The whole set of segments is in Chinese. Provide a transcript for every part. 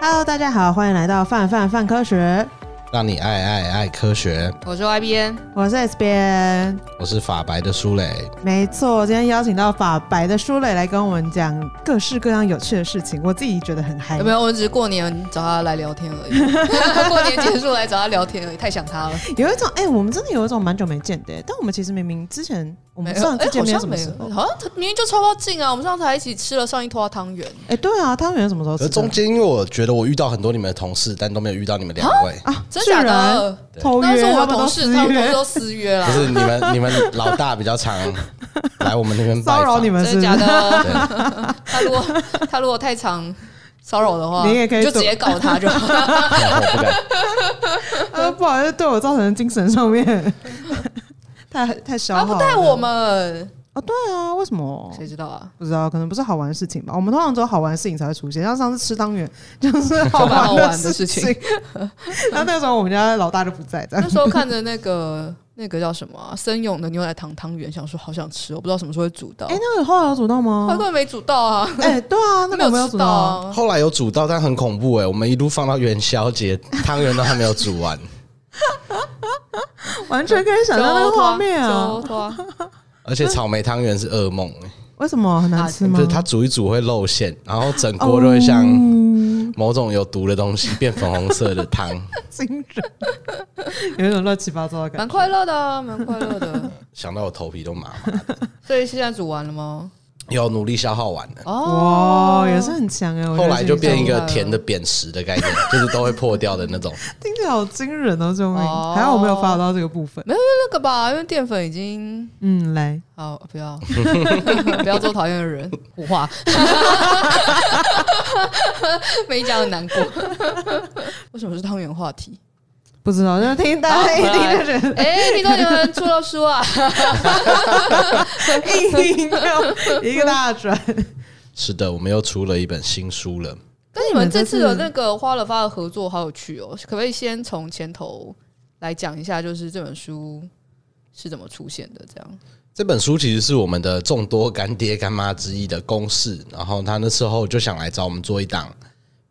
Hello，大家好，欢迎来到范范范科学，让你爱爱爱科学。我是 Y N，我是 S 边，我是法白的舒磊。没错，今天邀请到法白的舒磊来跟我们讲各式各样有趣的事情，我自己觉得很嗨。有没有？我只是过年找他来聊天而已，过年结束来找他聊天而已，太想他了。有一种，哎、欸，我们真的有一种蛮久没见的，但我们其实明明之前。我们上次见面什么时候？好像明明就超近啊！我们上次还一起吃了上一坨汤圆。哎，对啊，汤圆什么时候吃？中间因为我觉得我遇到很多你们的同事，但都没有遇到你们两位啊！真的假的？偷约，那是我的同事，他们都私约了。不是你们，你们老大比较常来我们那边骚扰你们，真的假的？他如果他如果太常骚扰的话，你也可以就直接告他就好。我不敢。呃，不好意思，对我造成精神上面太太消耗。他不带我们。啊，对啊，为什么？谁知道啊？不知道，可能不是好玩的事情吧。我们通常只有好玩的事情才会出现，像上次吃汤圆 就是好玩的事情。那那时候我们家老大就不在，那时候看着那个那个叫什么森永的牛奶糖汤圆，想说好想吃，我不知道什么时候会煮到。哎，那个后来有煮到吗？根本没煮到啊！哎，对 啊，那个没有煮到。后来有煮到，但很恐怖哎，我们一路放到元宵节，汤圆都还没有煮完，完全可以想象那个画面啊！而且草莓汤圆是噩梦哎，为什么很难吃吗？就是它煮一煮会露馅，然后整锅都会像某种有毒的东西变粉红色的汤，惊人，有一种乱七八糟的感觉，蛮快乐的，蛮快乐的。想到我头皮都麻麻的。所以现在煮完了吗？有努力消耗完的哦，也是很强哎。后来就变一个甜的扁食的概念，就是都会破掉的那种。听起来好惊人哦，这种还好我没有发到这个部分。没有那个吧，因为淀粉已经嗯来，好不要 不要做讨厌的人，胡话，没讲很难过。为什么是汤圆话题？不知道，就听大家一听就觉得，哎，听说你们出了书啊，一个大转。是的，我们又出了一本新书了。跟你们这次的那个花了发的合作好有趣哦，可不可以先从前头来讲一下，就是这本书是怎么出现的？这样，这本书其实是我们的众多干爹干妈之一的公式，然后他那时候就想来找我们做一档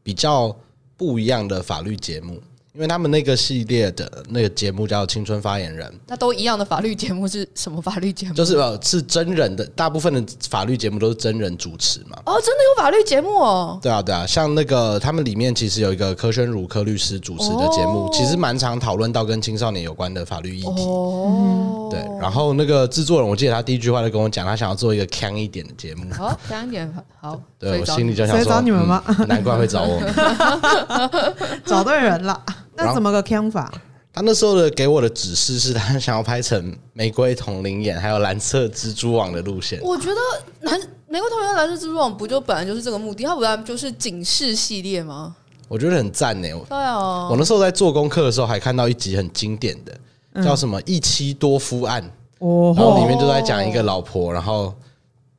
比较不一样的法律节目。因为他们那个系列的那个节目叫《青春发言人》，那都一样的法律节目是什么法律节目？就是呃，是真人的，大部分的法律节目都是真人主持嘛。哦，真的有法律节目哦？对啊，对啊，像那个他们里面其实有一个柯宣如柯律师主持的节目，其实蛮常讨论到跟青少年有关的法律议题。哦，对。然后那个制作人，我记得他第一句话就跟我讲，他想要做一个锵一点的节目。好，锵一点，好。对，我心里就想说，找你们吗？难怪会找我们，找对人了。那怎么个看法？他那时候的给我的指示是他想要拍成玫瑰同林眼还有蓝色蜘蛛网的路线。我觉得蓝玫瑰同林眼蓝色蜘蛛网不就本来就是这个目的？它不然就是警示系列吗？我觉得很赞呢。对啊，我那时候在做功课的时候还看到一集很经典的，叫什么“一妻多夫案”，然后里面就在讲一个老婆，然后。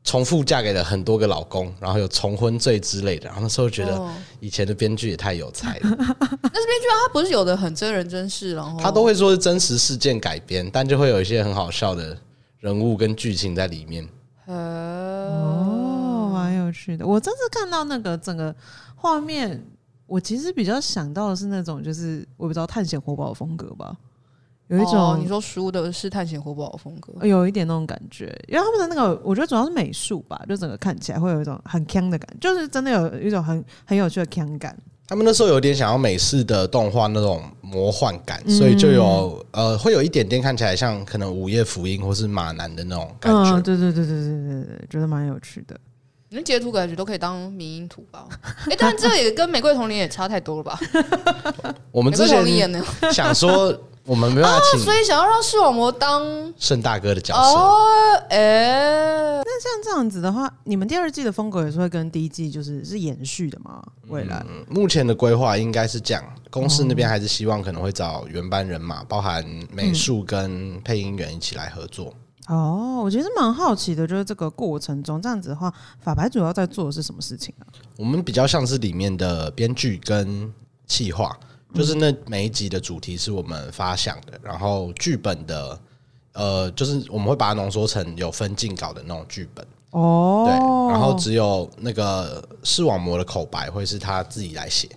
重复嫁给了很多个老公，然后有重婚罪之类的。然后那时候觉得以前的编剧也太有才了。但是编剧啊，他不是有的很真人真事，然后他都会说是真实事件改编，但就会有一些很好笑的人物跟剧情在里面。哦，蛮有趣的。我这次看到那个整个画面，我其实比较想到的是那种，就是我不知道探险活宝的风格吧。有一种、哦、你说书的是探险活宝的风格，有一点那种感觉，因为他们的那个，我觉得主要是美术吧，就整个看起来会有一种很锵的感觉，就是真的有一种很很有趣的锵感。他们那时候有点想要美式的动画那种魔幻感，嗯、所以就有呃，会有一点点看起来像可能午夜福音或是马男的那种感觉。嗯、对对对对对对对，觉得蛮有趣的。你们截图感觉都可以当迷因图吧？哎、欸，但这也跟玫瑰瞳铃也差太多了吧？我们之前 想说。我们没办法请、哦，所以想要让视网膜当盛大哥的角色。哦，哎、欸，那像这样子的话，你们第二季的风格也是会跟第一季就是是延续的吗？未来、嗯、目前的规划应该是这样，公司那边还是希望可能会找原班人马，包含美术跟配音员一起来合作。嗯、哦，我其实蛮好奇的，就是这个过程中这样子的话，法白主要在做的是什么事情啊？我们比较像是里面的编剧跟企划。就是那每一集的主题是我们发想的，然后剧本的，呃，就是我们会把它浓缩成有分镜稿的那种剧本哦，对，然后只有那个视网膜的口白会是他自己来写，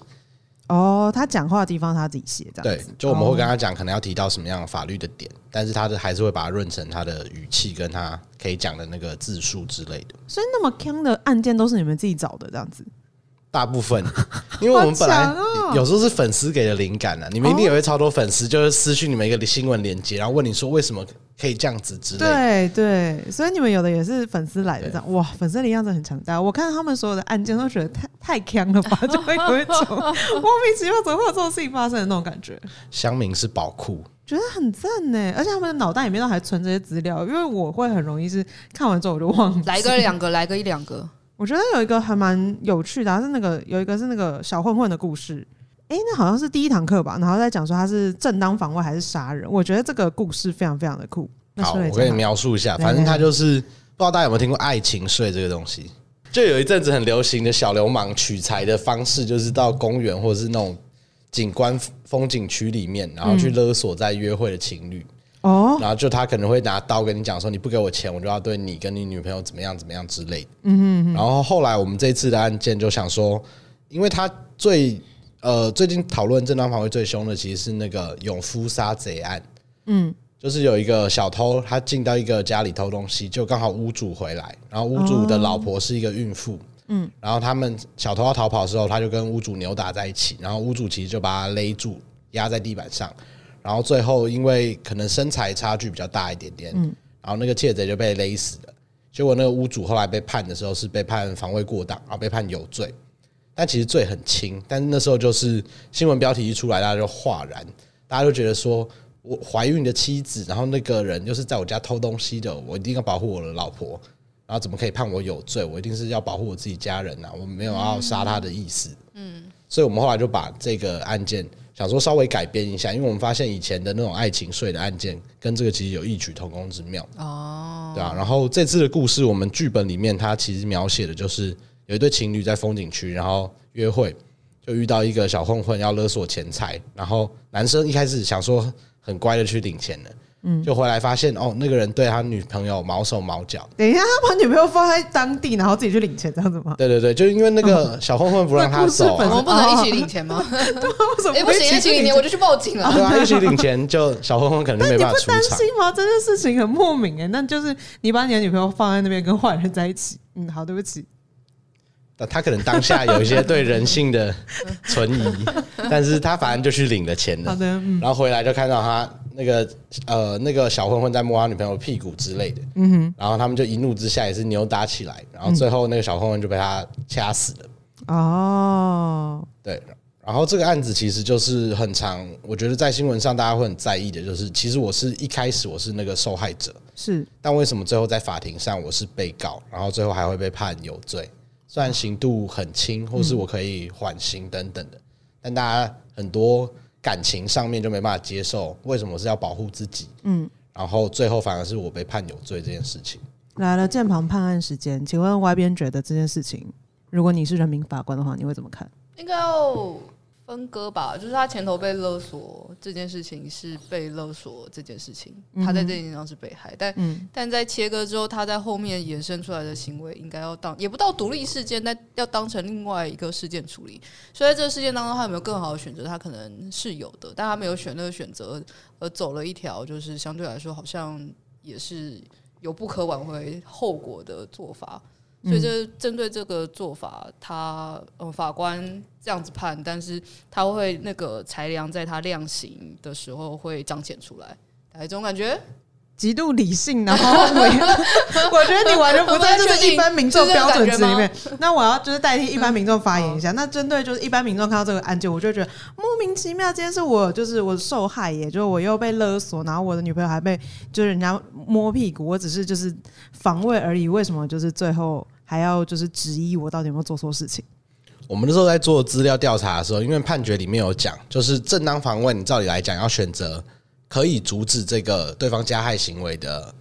哦，他讲话的地方他自己写，这样对，就我们会跟他讲，可能要提到什么样的法律的点，但是他的还是会把它润成他的语气跟他可以讲的那个字数之类的。所以那么坑的案件都是你们自己找的这样子？大部分，因为我们本来有时候是粉丝给的灵感啊，你们一定也会超多粉丝，就是私讯你们一个新闻链接，然后问你说为什么可以这样子之类的。对对，所以你们有的也是粉丝来的这样，哇，粉丝力量真的很强大。我看他们所有的案件都觉得太太强了吧，就会有一种莫名其妙怎么会有这种事情发生的那种感觉。乡民是宝库，觉得很赞呢，而且他们的脑袋里面都还存这些资料，因为我会很容易是看完之后我就忘记。来个两个，来个一两个。我觉得有一个还蛮有趣的，是那个有一个是那个小混混的故事，哎、欸，那好像是第一堂课吧，然后在讲说他是正当防卫还是杀人。我觉得这个故事非常非常的酷。好，我给你描述一下，反正他就是不知道大家有没有听过爱情税这个东西，就有一阵子很流行的小流氓取财的方式，就是到公园或者是那种景观风景区里面，然后去勒索在约会的情侣。哦，然后就他可能会拿刀跟你讲说，你不给我钱，我就要对你跟你女朋友怎么样怎么样之类的。嗯哼。然后后来我们这次的案件就想说，因为他最呃最近讨论正当防卫最凶的其实是那个永夫杀贼案。嗯，就是有一个小偷他进到一个家里偷东西，就刚好屋主回来，然后屋主的老婆是一个孕妇。嗯，然后他们小偷要逃跑的时候，他就跟屋主扭打在一起，然后屋主其实就把他勒住，压在地板上。然后最后，因为可能身材差距比较大一点点，嗯，然后那个窃贼就被勒死了。结果那个屋主后来被判的时候是被判防卫过当，然后被判有罪，但其实罪很轻。但是那时候就是新闻标题一出来，大家就哗然，大家就觉得说我怀孕的妻子，然后那个人又是在我家偷东西的，我一定要保护我的老婆，然后怎么可以判我有罪？我一定是要保护我自己家人呐，我没有要杀他的意思。嗯，所以我们后来就把这个案件。想说稍微改编一下，因为我们发现以前的那种爱情税的案件跟这个其实有异曲同工之妙哦，对啊。然后这次的故事，我们剧本里面它其实描写的就是有一对情侣在风景区，然后约会，就遇到一个小混混要勒索钱财，然后男生一开始想说很乖的去领钱了。嗯，就回来发现哦，那个人对他女朋友毛手毛脚。等一下，他把女朋友放在当地，然后自己去领钱，这样子吗？对对对，就因为那个小混混不让他走，我们 不能一起领钱吗？对，为什么不行？一起领钱我就去报警了。对啊，一起领钱，就小混混可能就没办法出场。你不担心吗？这件事情很莫名哎，那就是你把你的女朋友放在那边跟坏人在一起。嗯，好，对不起。他可能当下有一些对人性的存疑，但是他反正就去领了钱了。好的，然后回来就看到他。那个呃，那个小混混在摸他女朋友屁股之类的，嗯哼，然后他们就一怒之下也是扭打起来，然后最后那个小混混就被他掐死了。哦，对，然后这个案子其实就是很长，我觉得在新闻上大家会很在意的，就是其实我是一开始我是那个受害者，是，但为什么最后在法庭上我是被告，然后最后还会被判有罪？虽然刑度很轻，或是我可以缓刑等等的，但大家很多。感情上面就没办法接受，为什么是要保护自己？嗯，然后最后反而是我被判有罪这件事情。来了键盘判案时间，请问外边觉得这件事情，如果你是人民法官的话，你会怎么看？分割吧，就是他前头被勒索这件事情是被勒索这件事情，他在这件事情上是被害，但、嗯、但在切割之后，他在后面衍生出来的行为应该要当也不到独立事件，但要当成另外一个事件处理。所以在这个事件当中，他有没有更好的选择？他可能是有的，但他没有选那个选择，而走了一条就是相对来说好像也是有不可挽回后果的做法。所以，就针对这个做法，他呃法官这样子判，但是他会那个裁量在他量刑的时候会彰显出来，大概这种感觉。极度理性，然后我 我觉得你完全不在就是一般民众标准值里面。那我要就是代替一般民众发言一下。那针对就是一般民众看到这个案件，我就觉得莫名其妙。今天是我就是我受害耶，就是我又被勒索，然后我的女朋友还被就是人家摸屁股，我只是就是防卫而已。为什么就是最后还要就是质疑我到底有没有做错事情？我们那时候在做资料调查的时候，因为判决里面有讲，就是正当防卫，你照理来讲要选择。可以阻止这个对方加害行为的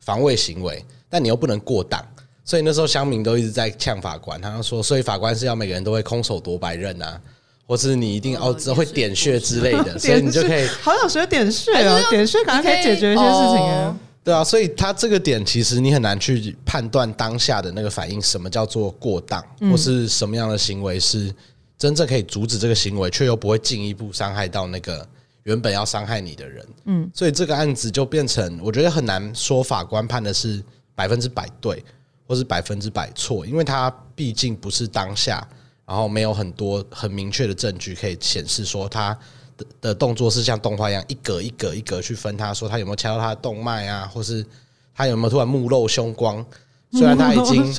防卫行为，但你又不能过当，所以那时候乡民都一直在呛法官，他说，所以法官是要每个人都会空手夺白刃啊，或是你一定要会点穴之类的，所以你就可以好想学点穴啊，点穴可能可以解决一些事情啊。对啊，所以他这个点其实你很难去判断当下的那个反应，什么叫做过当，或是什么样的行为是真正可以阻止这个行为，却又不会进一步伤害到那个原本要伤害你的人。嗯，所以这个案子就变成，我觉得很难说法官判的是百分之百对，或是百分之百错，因为他毕竟不是当下，然后没有很多很明确的证据可以显示说他的的动作是像动画一样一格一格一格去分，他说他有没有掐到他的动脉啊，或是他有没有突然目露凶光。虽然他已经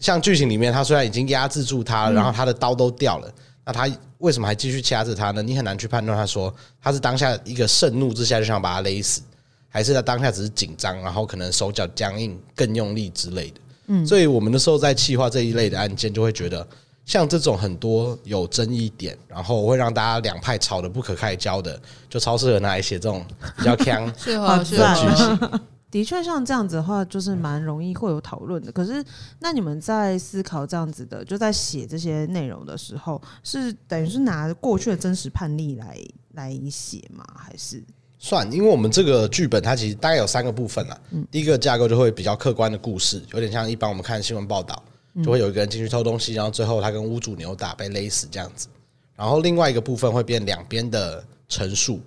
像剧情里面，他虽然已经压制住他了，然后他的刀都掉了，那他为什么还继续掐着他呢？你很难去判断。他说他是当下一个盛怒之下就想把他勒死，还是他当下只是紧张，然后可能手脚僵硬更用力之类的。嗯，所以我们的时候在气化这一类的案件，就会觉得像这种很多有争议点，然后会让大家两派吵得不可开交的，就超适合拿来写这种比较 锵的剧情。的确，像这样子的话，就是蛮容易会有讨论的。可是，那你们在思考这样子的，就在写这些内容的时候，是等于是拿过去的真实判例来来写吗？还是算？因为我们这个剧本它其实大概有三个部分啦。嗯，第一个架构就会比较客观的故事，有点像一般我们看新闻报道，就会有一个人进去偷东西，然后最后他跟屋主扭打被勒死这样子。然后另外一个部分会变两边的陈述。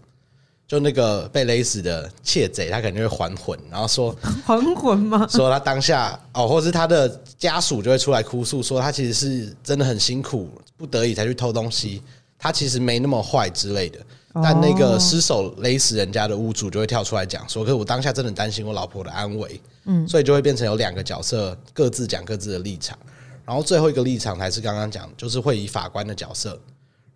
就那个被勒死的窃贼，他肯定会还魂，然后说 还魂吗？说他当下哦，或是他的家属就会出来哭诉，说他其实是真的很辛苦，不得已才去偷东西，他其实没那么坏之类的。但那个失手勒死人家的屋主就会跳出来讲说，可是我当下真的担心我老婆的安危，嗯，所以就会变成有两个角色各自讲各自的立场，然后最后一个立场才是刚刚讲，就是会以法官的角色。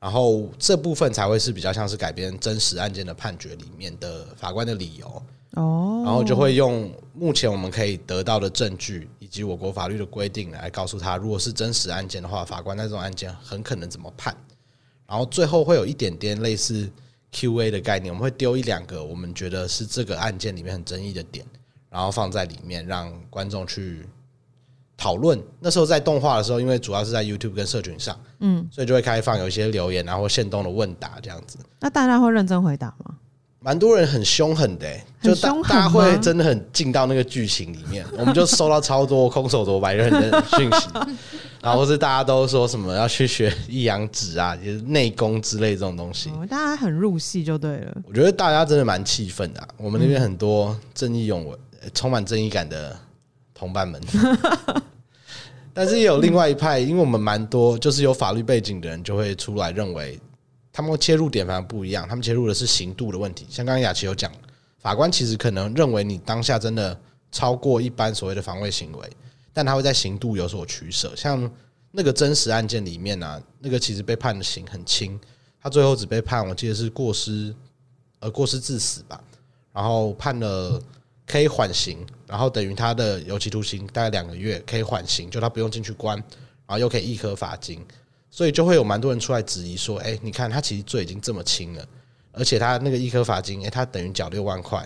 然后这部分才会是比较像是改编真实案件的判决里面的法官的理由哦，然后就会用目前我们可以得到的证据以及我国法律的规定来告诉他，如果是真实案件的话，法官在这种案件很可能怎么判。然后最后会有一点点类似 Q&A 的概念，我们会丢一两个我们觉得是这个案件里面很争议的点，然后放在里面让观众去。讨论那时候在动画的时候，因为主要是在 YouTube 跟社群上，嗯，所以就会开放有一些留言，然后现动的问答这样子。那大家会认真回答吗？蛮多人很凶狠的、欸，就大大家会真的很进到那个剧情里面。我们就收到超多空手夺白刃的讯息，然后是大家都说什么要去学一阳指啊，就是内功之类这种东西。大家很入戏就对了。我觉得大家真的蛮气愤的、啊。我们那边很多正义勇为、充满正义感的同伴们。但是也有另外一派，因为我们蛮多就是有法律背景的人，就会出来认为，他们切入点反而不一样。他们切入的是刑度的问题。像刚刚雅琪有讲，法官其实可能认为你当下真的超过一般所谓的防卫行为，但他会在刑度有所取舍。像那个真实案件里面啊，那个其实被判的刑很轻，他最后只被判我记得是过失，呃，过失致死吧，然后判了。可以缓刑，然后等于他的有期徒刑大概两个月，可以缓刑，就他不用进去关，然后又可以一颗罚金，所以就会有蛮多人出来质疑说：“哎，你看他其实罪已经这么轻了，而且他那个一颗罚金，哎，他等于缴六万块，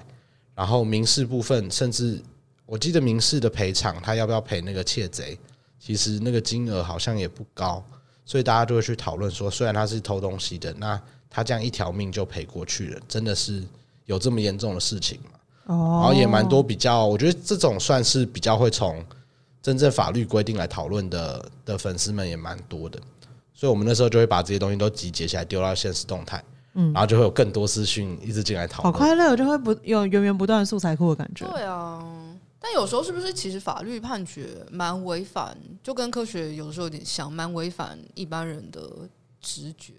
然后民事部分，甚至我记得民事的赔偿，他要不要赔那个窃贼？其实那个金额好像也不高，所以大家就会去讨论说，虽然他是偷东西的，那他这样一条命就赔过去了，真的是有这么严重的事情吗？”然后也蛮多比较，我觉得这种算是比较会从真正法律规定来讨论的的粉丝们也蛮多的，所以我们那时候就会把这些东西都集结起来丢到现实动态，嗯，然后就会有更多资讯一直进来讨论，好快乐，就会不有源源不断的素材库的感觉。对啊，但有时候是不是其实法律判决蛮违反，就跟科学有时候有点像，蛮违反一般人的直觉。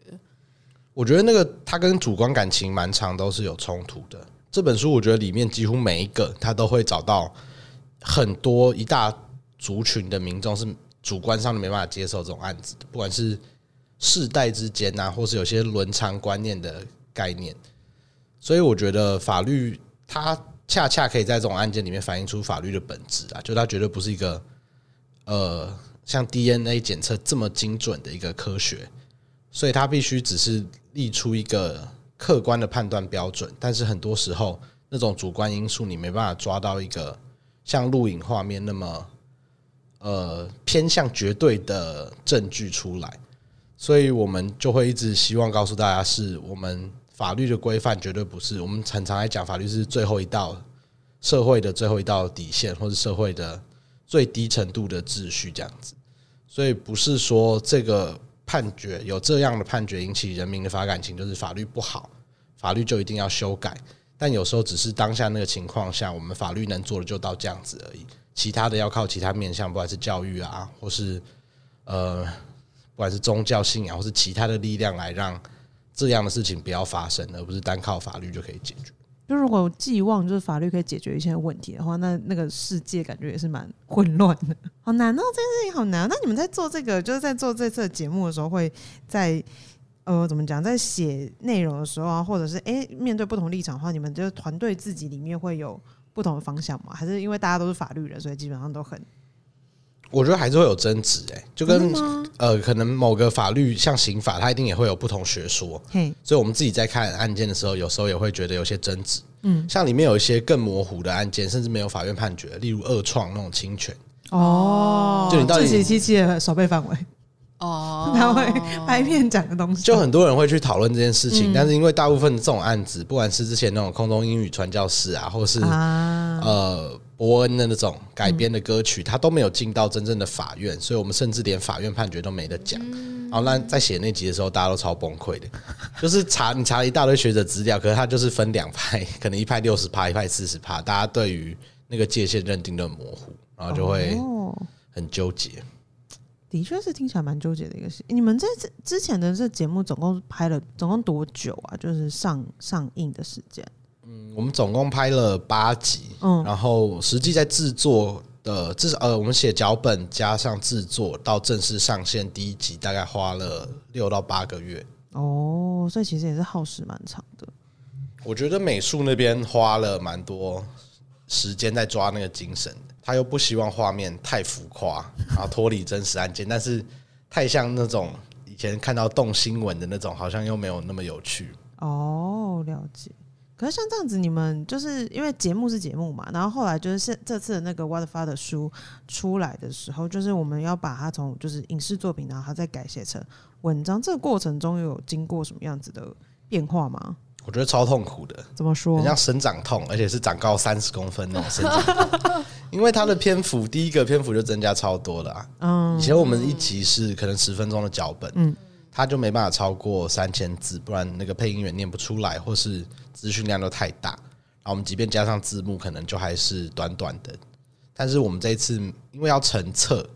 我觉得那个它跟主观感情蛮长都是有冲突的。这本书我觉得里面几乎每一个他都会找到很多一大族群的民众是主观上没办法接受这种案子的，不管是世代之间呐，或是有些伦常观念的概念。所以我觉得法律它恰恰可以在这种案件里面反映出法律的本质啊，就它绝对不是一个呃像 DNA 检测这么精准的一个科学，所以它必须只是立出一个。客观的判断标准，但是很多时候那种主观因素你没办法抓到一个像录影画面那么呃偏向绝对的证据出来，所以我们就会一直希望告诉大家，是我们法律的规范绝对不是我们常常来讲法律是最后一道社会的最后一道底线，或是社会的最低程度的秩序这样子，所以不是说这个判决有这样的判决引起人民的反感情，就是法律不好，法律就一定要修改。但有时候只是当下那个情况下，我们法律能做的就到这样子而已，其他的要靠其他面向，不管是教育啊，或是呃，不管是宗教信仰，或是其他的力量来让这样的事情不要发生，而不是单靠法律就可以解决。就如果寄望就是法律可以解决一些问题的话，那那个世界感觉也是蛮混乱的，好难哦，这件事情好难。那你们在做这个，就是在做这次节目的时候，会在呃怎么讲，在写内容的时候啊，或者是哎、欸、面对不同立场的话，你们就团队自己里面会有不同的方向吗？还是因为大家都是法律人，所以基本上都很？我觉得还是会有争执，哎，就跟呃，可能某个法律像刑法，它一定也会有不同学说，所以我们自己在看案件的时候，有时候也会觉得有些争执，嗯，像里面有一些更模糊的案件，甚至没有法院判决，例如二创那种侵权，哦，就你到底自己机器的守备范围，哦，他会拍片讲的东西，就很多人会去讨论这件事情，但是因为大部分这种案子，不管是之前那种空中英语传教士啊，或是呃。伯恩的那种改编的歌曲，他都没有进到真正的法院，所以我们甚至连法院判决都没得讲。然后那在写那集的时候，大家都超崩溃的，就是查你查了一大堆学者资料，可是他就是分两派，可能一派六十趴，一派四十趴，大家对于那个界限认定的模糊，然后就会很纠结。的确是听起来蛮纠结的一个事。你们在这之前的这节目总共拍了总共多久啊？就是上上映的时间？嗯，我们总共拍了八集，嗯，然后实际在制作的，至少呃，我们写脚本加上制作到正式上线第一集，大概花了六到八个月。哦，所以其实也是耗时蛮长的。我觉得美术那边花了蛮多时间在抓那个精神，他又不希望画面太浮夸，然后脱离真实案件，但是太像那种以前看到动新闻的那种，好像又没有那么有趣。哦，了解。可是像这样子，你们就是因为节目是节目嘛，然后后来就是现这次的那个《What the Father》书出来的时候，就是我们要把它从就是影视作品，然后它再改写成文章，这个过程中有经过什么样子的变化吗？我觉得超痛苦的。怎么说？很像生长痛，而且是长高三十公分那种生长痛，因为它的篇幅第一个篇幅就增加超多了啊。嗯，以前我们一集是可能十分钟的脚本，嗯，它就没办法超过三千字，不然那个配音员念不出来，或是。资讯量都太大，然后我们即便加上字幕，可能就还是短短的。但是我们这一次因为要成册，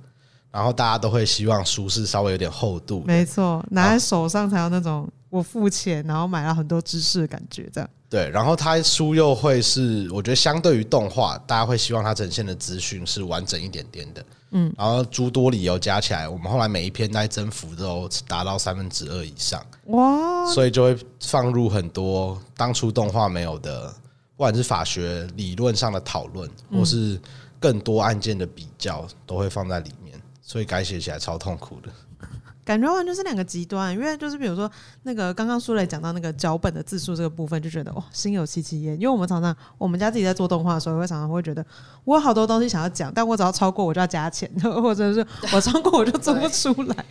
然后大家都会希望书是稍微有点厚度，没错，拿在手上才有那种我付钱然后买了很多知识的感觉，这样。对，然后它书又会是，我觉得相对于动画，大家会希望它呈现的资讯是完整一点点的。嗯，然后诸多理由加起来，我们后来每一篇在增幅都达到三分之二以上。哇！所以就会放入很多当初动画没有的，不管是法学理论上的讨论，或是更多案件的比较，都会放在里面。所以改写起来超痛苦的。感觉完全是两个极端，因为就是比如说那个刚刚苏磊讲到那个脚本的字数这个部分，就觉得哇心有戚戚焉。因为我们常常我们家自己在做动画的时候，会常常会觉得我 有好多东西想要讲，但我只要超过我就要加钱，或者是我超过我就做不出来。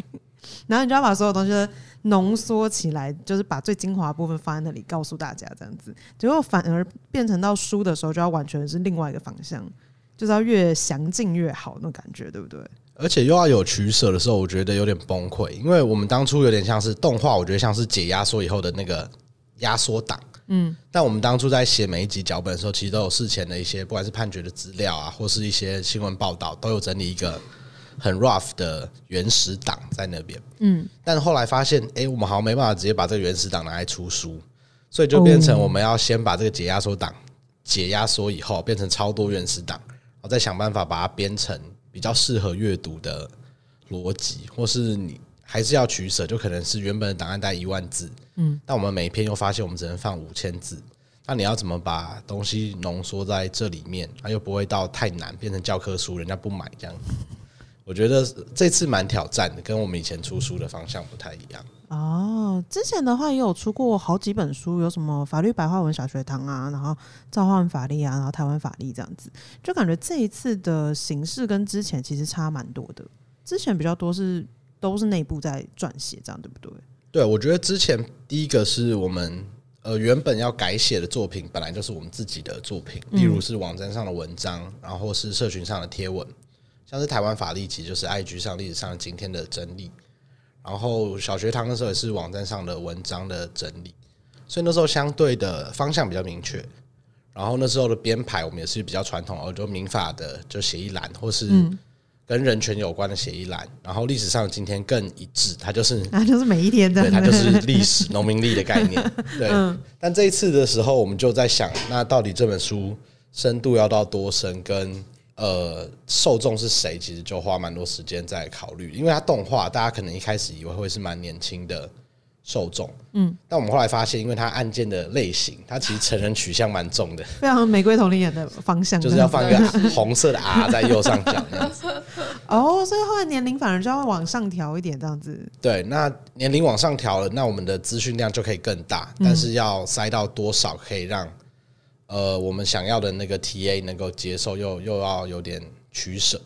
然后你就要把所有东西浓缩起来，就是把最精华部分放在那里告诉大家，这样子，结果反而变成到书的时候，就要完全是另外一个方向，就是要越详尽越好那种感觉，对不对？而且又要有取舍的时候，我觉得有点崩溃，因为我们当初有点像是动画，我觉得像是解压缩以后的那个压缩档，嗯，但我们当初在写每一集脚本的时候，其实都有事前的一些，不管是判决的资料啊，或是一些新闻报道，都有整理一个很 rough 的原始档在那边，嗯，但后来发现，哎，我们好像没办法直接把这个原始档拿来出书，所以就变成我们要先把这个解压缩档解压缩以后，变成超多原始档，然后再想办法把它编成。比较适合阅读的逻辑，或是你还是要取舍，就可能是原本的档案带一万字，嗯，但我们每一篇又发现我们只能放五千字，那你要怎么把东西浓缩在这里面，它又不会到太难变成教科书，人家不买这样？我觉得这次蛮挑战的，跟我们以前出书的方向不太一样。哦，之前的话也有出过好几本书，有什么法律白话文小学堂啊，然后召唤法力啊，然后台湾法律这样子，就感觉这一次的形式跟之前其实差蛮多的。之前比较多是都是内部在撰写，这样对不对？对，我觉得之前第一个是我们呃原本要改写的作品，本来就是我们自己的作品，例如是网站上的文章，然后是社群上的贴文，像是台湾法律，其实就是 IG 上历史上今天的真理。然后小学堂的时候也是网站上的文章的整理，所以那时候相对的方向比较明确。然后那时候的编排我们也是比较传统，哦，就民法的就写一栏，或是跟人权有关的写一栏。然后历史上今天更一致，它就是它 就是每一天的，对，它就是历史 农民历的概念。对，但这一次的时候，我们就在想，那到底这本书深度要到多深，跟呃受众是谁，其实就花蛮多时间在考虑。因为它动画，大家可能一开始以为会是蛮年轻的。受众，嗯，但我们后来发现，因为它案件的类型，它其实成人取向蛮重的，非常玫瑰童林演的方向，就是要放一个红色的 R 在右上角那样子。哦，所以后来年龄反而就要往上调一点，这样子。对，那年龄往上调了，那我们的资讯量就可以更大，但是要塞到多少可以让呃我们想要的那个 TA 能够接受，又又要有点取舍。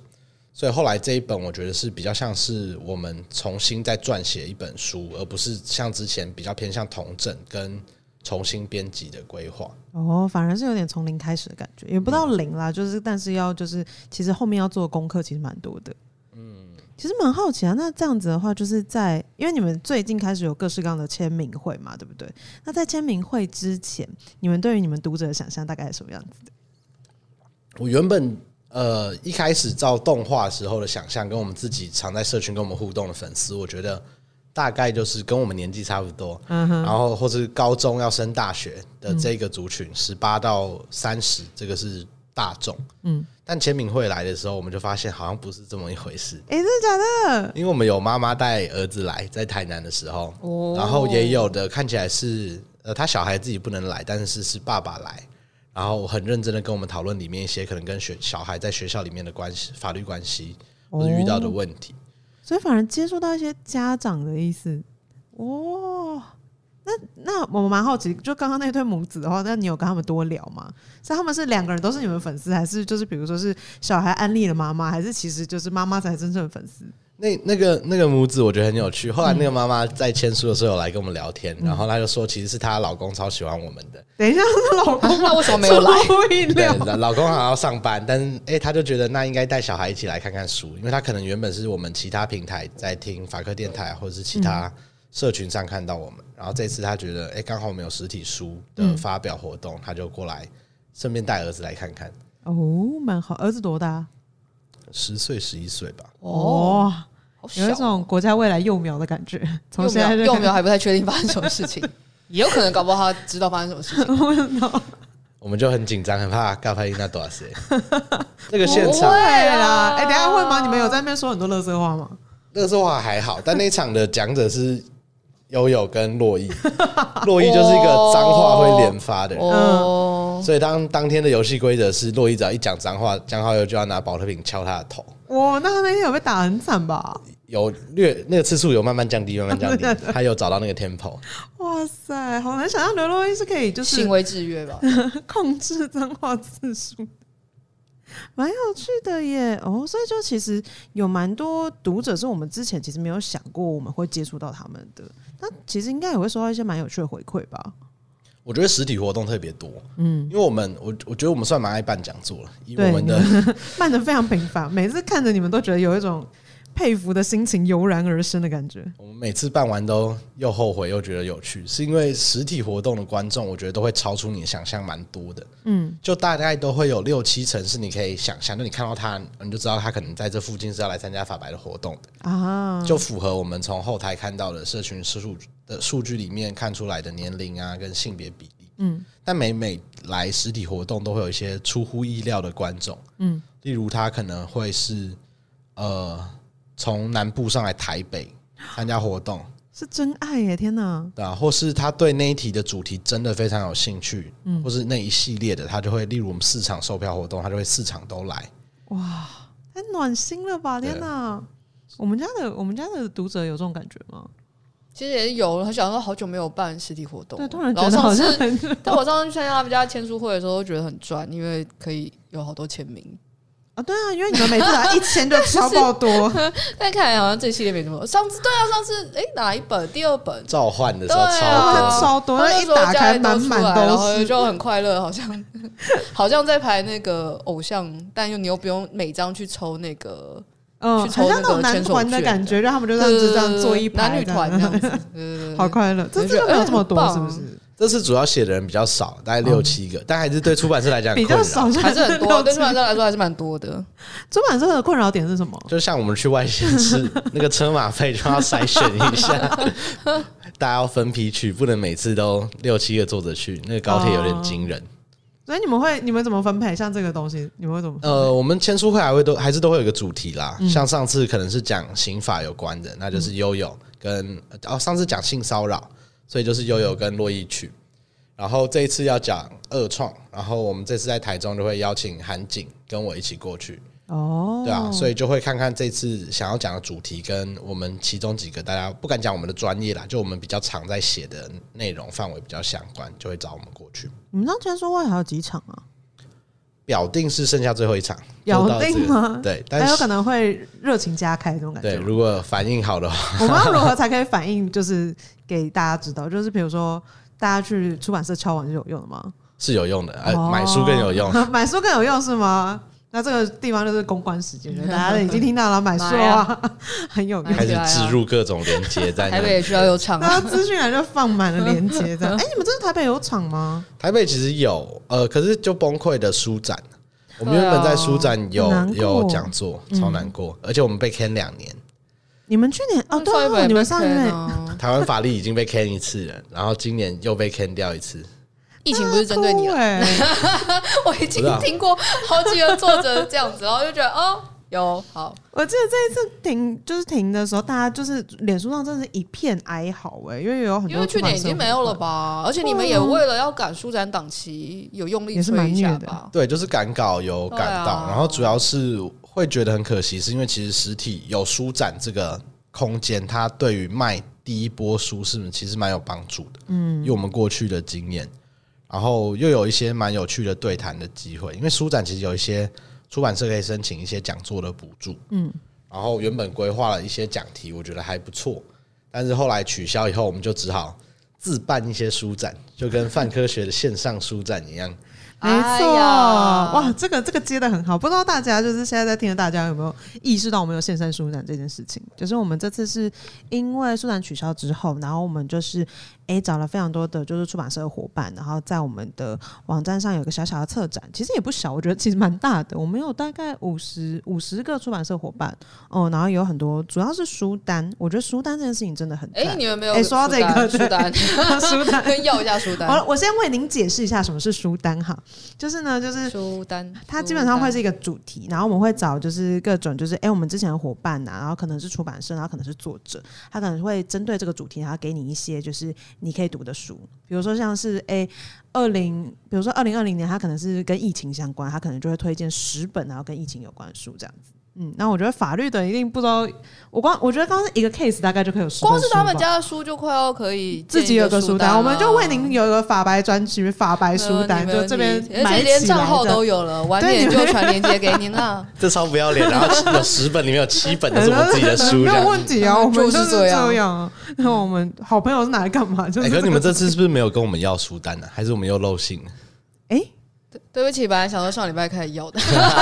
所以后来这一本，我觉得是比较像是我们重新再撰写一本书，而不是像之前比较偏向统整跟重新编辑的规划。哦，反而是有点从零开始的感觉，也不到零啦，就是但是要就是其实后面要做的功课其实蛮多的。嗯，其实蛮好奇啊，那这样子的话，就是在因为你们最近开始有各式各样的签名会嘛，对不对？那在签名会之前，你们对于你们读者的想象大概是什么样子的？我原本。呃，一开始照动画时候的想象，跟我们自己常在社群跟我们互动的粉丝，我觉得大概就是跟我们年纪差不多，嗯哼，然后或是高中要升大学的这个族群，十八到三十，这个是大众，嗯。但签名会来的时候，我们就发现好像不是这么一回事。哎，真的假的？因为我们有妈妈带儿子来，在台南的时候，哦，然后也有的看起来是呃，他小孩自己不能来，但是是爸爸来。然后很认真的跟我们讨论里面一些可能跟学小孩在学校里面的关系、法律关系或者遇到的问题，所以反而接触到一些家长的意思。哦，那那我蛮好奇，就刚刚那对母子的话，那你有跟他们多聊吗？是他们是两个人都是你们粉丝，还是就是比如说是小孩安利了妈妈，还是其实就是妈妈才真正的粉丝？那那个那个母子我觉得很有趣。后来那个妈妈在签书的时候有来跟我们聊天，然后她就说，其实是她老公超喜欢我们的。等一下，老公 那为什么没有来？对，老公好像要上班，但是哎，他就觉得那应该带小孩一起来看看书，因为他可能原本是我们其他平台在听法克电台或者是其他社群上看到我们，然后这次他觉得哎，刚好我们有实体书的发表活动，他就过来顺便带儿子来看看。哦，蛮好。儿子多大？十岁、十一岁吧。哦。有一种国家未来幼苗的感觉，从现在幼苗还不太确定发生什么事情，也有可能搞不好他知道发生什么事情。我们就很紧张，很怕尬拍那多少岁。这个现场对啦，哎，等下会吗？你们有在那边说很多乐色话吗？乐色话还好，但那场的讲者是悠悠跟洛伊，洛伊就是一个脏话会连发的人，嗯，所以当当天的游戏规则是，洛伊只要一讲脏话，江浩佑就要拿保特瓶敲他的头。哇，那他那天有被打很惨吧？有略那个次数有慢慢降低，慢慢降低，他有找到那个 tempo。哇塞，好难想象刘若英是可以就是行为制约吧，控制脏话次数，蛮有趣的耶。哦，所以就其实有蛮多读者是我们之前其实没有想过我们会接触到他们的，那其实应该也会收到一些蛮有趣的回馈吧。我觉得实体活动特别多，嗯，因为我们我我觉得我们算蛮爱办讲座了，以我们的 办的非常频繁，每次看着你们都觉得有一种佩服的心情油然而生的感觉。我们每次办完都又后悔又觉得有趣，是因为实体活动的观众，我觉得都会超出你的想象蛮多的，嗯，就大概都会有六七成是你可以想象，就你看到他，你就知道他可能在这附近是要来参加法白的活动的。啊，就符合我们从后台看到的社群数的数据里面看出来的年龄啊，跟性别比例，嗯，但每每来实体活动都会有一些出乎意料的观众，嗯，例如他可能会是呃从南部上来台北参加活动，是真爱耶！天哪，对啊，或是他对那一题的主题真的非常有兴趣，嗯，或是那一系列的，他就会例如我们四场售票活动，他就会四场都来，哇，太暖心了吧！天哪，我们家的我们家的读者有这种感觉吗？其实也有，很想说好久没有办实体活动，对，突然觉得好像。但我上次去参加他们家签书会的时候，都觉得很赚，因为可以有好多签名啊。对啊，因为你们每次来一千就超爆多，但看来好像这系列没什么。上次对啊，上次哎、欸、哪一本？第二本召唤的时候超多，啊、超多，那一打开满满都是，然后就很快乐，好像 好像在排那个偶像，但又你又不用每张去抽那个。嗯，好像那种男团的感觉，让他们就这样子这样做一排，男女团这样子，好快乐。这这没有这么多，是不是？这次主要写的人比较少，大概六七个，但还是对出版社来讲比较少，还是很多。对出版社来说还是蛮多的。出版社的困扰点是什么？就像我们去外县吃，那个车马费就要筛选一下，大家要分批去，不能每次都六七个作者去，那个高铁有点惊人。所以你们会你们怎么分配？像这个东西，你们会怎么？呃，我们签书会还会都还是都会有一个主题啦。像上次可能是讲刑法有关的，那就是悠悠跟哦，上次讲性骚扰。所以就是悠悠跟珞亦去，然后这一次要讲二创，然后我们这次在台中就会邀请韩景跟我一起过去。哦，对啊，所以就会看看这次想要讲的主题跟我们其中几个大家不敢讲我们的专业啦，就我们比较常在写的内容范围比较相关，就会找我们过去。你们签书会还有几场啊？表定是剩下最后一场，表定吗？对，但是有可能会热情加开这种感觉。对，如果反应好的话，我们要如何 才可以反应？就是给大家知道，就是比如说大家去出版社敲碗是有用的吗？是有用的，呃，买书更有用，买书更有用是吗？那这个地方就是公关时间，大家已经听到了，买书啊，很有用，开始置入各种连接在台北也需要有厂，然后资讯栏就放满了连接这样。哎，你们真的台北有厂吗？台北其实有，呃，可是就崩溃的书展，我们原本在书展有有讲座，超难过，而且我们被 can 两年。你们去年哦，对，你们上一年台湾法律已经被 can 一次了，然后今年又被 can 掉一次。疫情不是针对你了，我已经听过好几个作者这样子，然后就觉得哦，有好。我记得这一次停就是停的时候，大家就是脸书上真的是一片哀嚎哎，因为有很多，因为去年已经没有了吧，而且你们也为了要赶书展档期，有用力催一下吧？对，就是赶稿有赶到，然后主要是会觉得很可惜，是因为其实实体有书展这个空间，它对于卖第一波书是其实蛮有帮助的，嗯，以我们过去的经验。然后又有一些蛮有趣的对谈的机会，因为书展其实有一些出版社可以申请一些讲座的补助，嗯，然后原本规划了一些讲题，我觉得还不错，但是后来取消以后，我们就只好自办一些书展，就跟泛科学的线上书展一样。没错，哇，这个这个接的很好，不知道大家就是现在在听的大家有没有意识到我们有线上书展这件事情？就是我们这次是因为书展取消之后，然后我们就是。诶，找了非常多的就是出版社的伙伴，然后在我们的网站上有个小小的策展，其实也不小，我觉得其实蛮大的。我们有大概五十五十个出版社伙伴，哦，然后有很多，主要是书单。我觉得书单这件事情真的很诶，你们没有诶，说到这个书单，书单 要一下书单。好了，我先为您解释一下什么是书单哈，就是呢，就是书单，它基本上会是一个主题，然后我们会找就是各种就是诶，我们之前的伙伴呐、啊，然后可能是出版社，然后可能是作者，他可能会针对这个主题，然后给你一些就是你可以读的书。比如说像是诶，二零，比如说二零二零年，它可能是跟疫情相关，它可能就会推荐十本然后跟疫情有关的书这样子。嗯，那我觉得法律的一定不知道，我光我觉得刚刚是一个 case 大概就可以有十本书，光是他们家的书就快要可以自己有个书单，我们就为您有一个法白专区，法白书单，就这边而且连账号都有了，晚点就传链接给您了。这超不要脸，然后有十本里面有七本都是我们自己的 书，没有问题啊，我们就是这样。那我们好朋友是拿来干嘛？就是，可是你们这次是不是没有跟我们要书单呢？还是我们又漏信了？哎。对不起，本来想说上礼拜开始要的，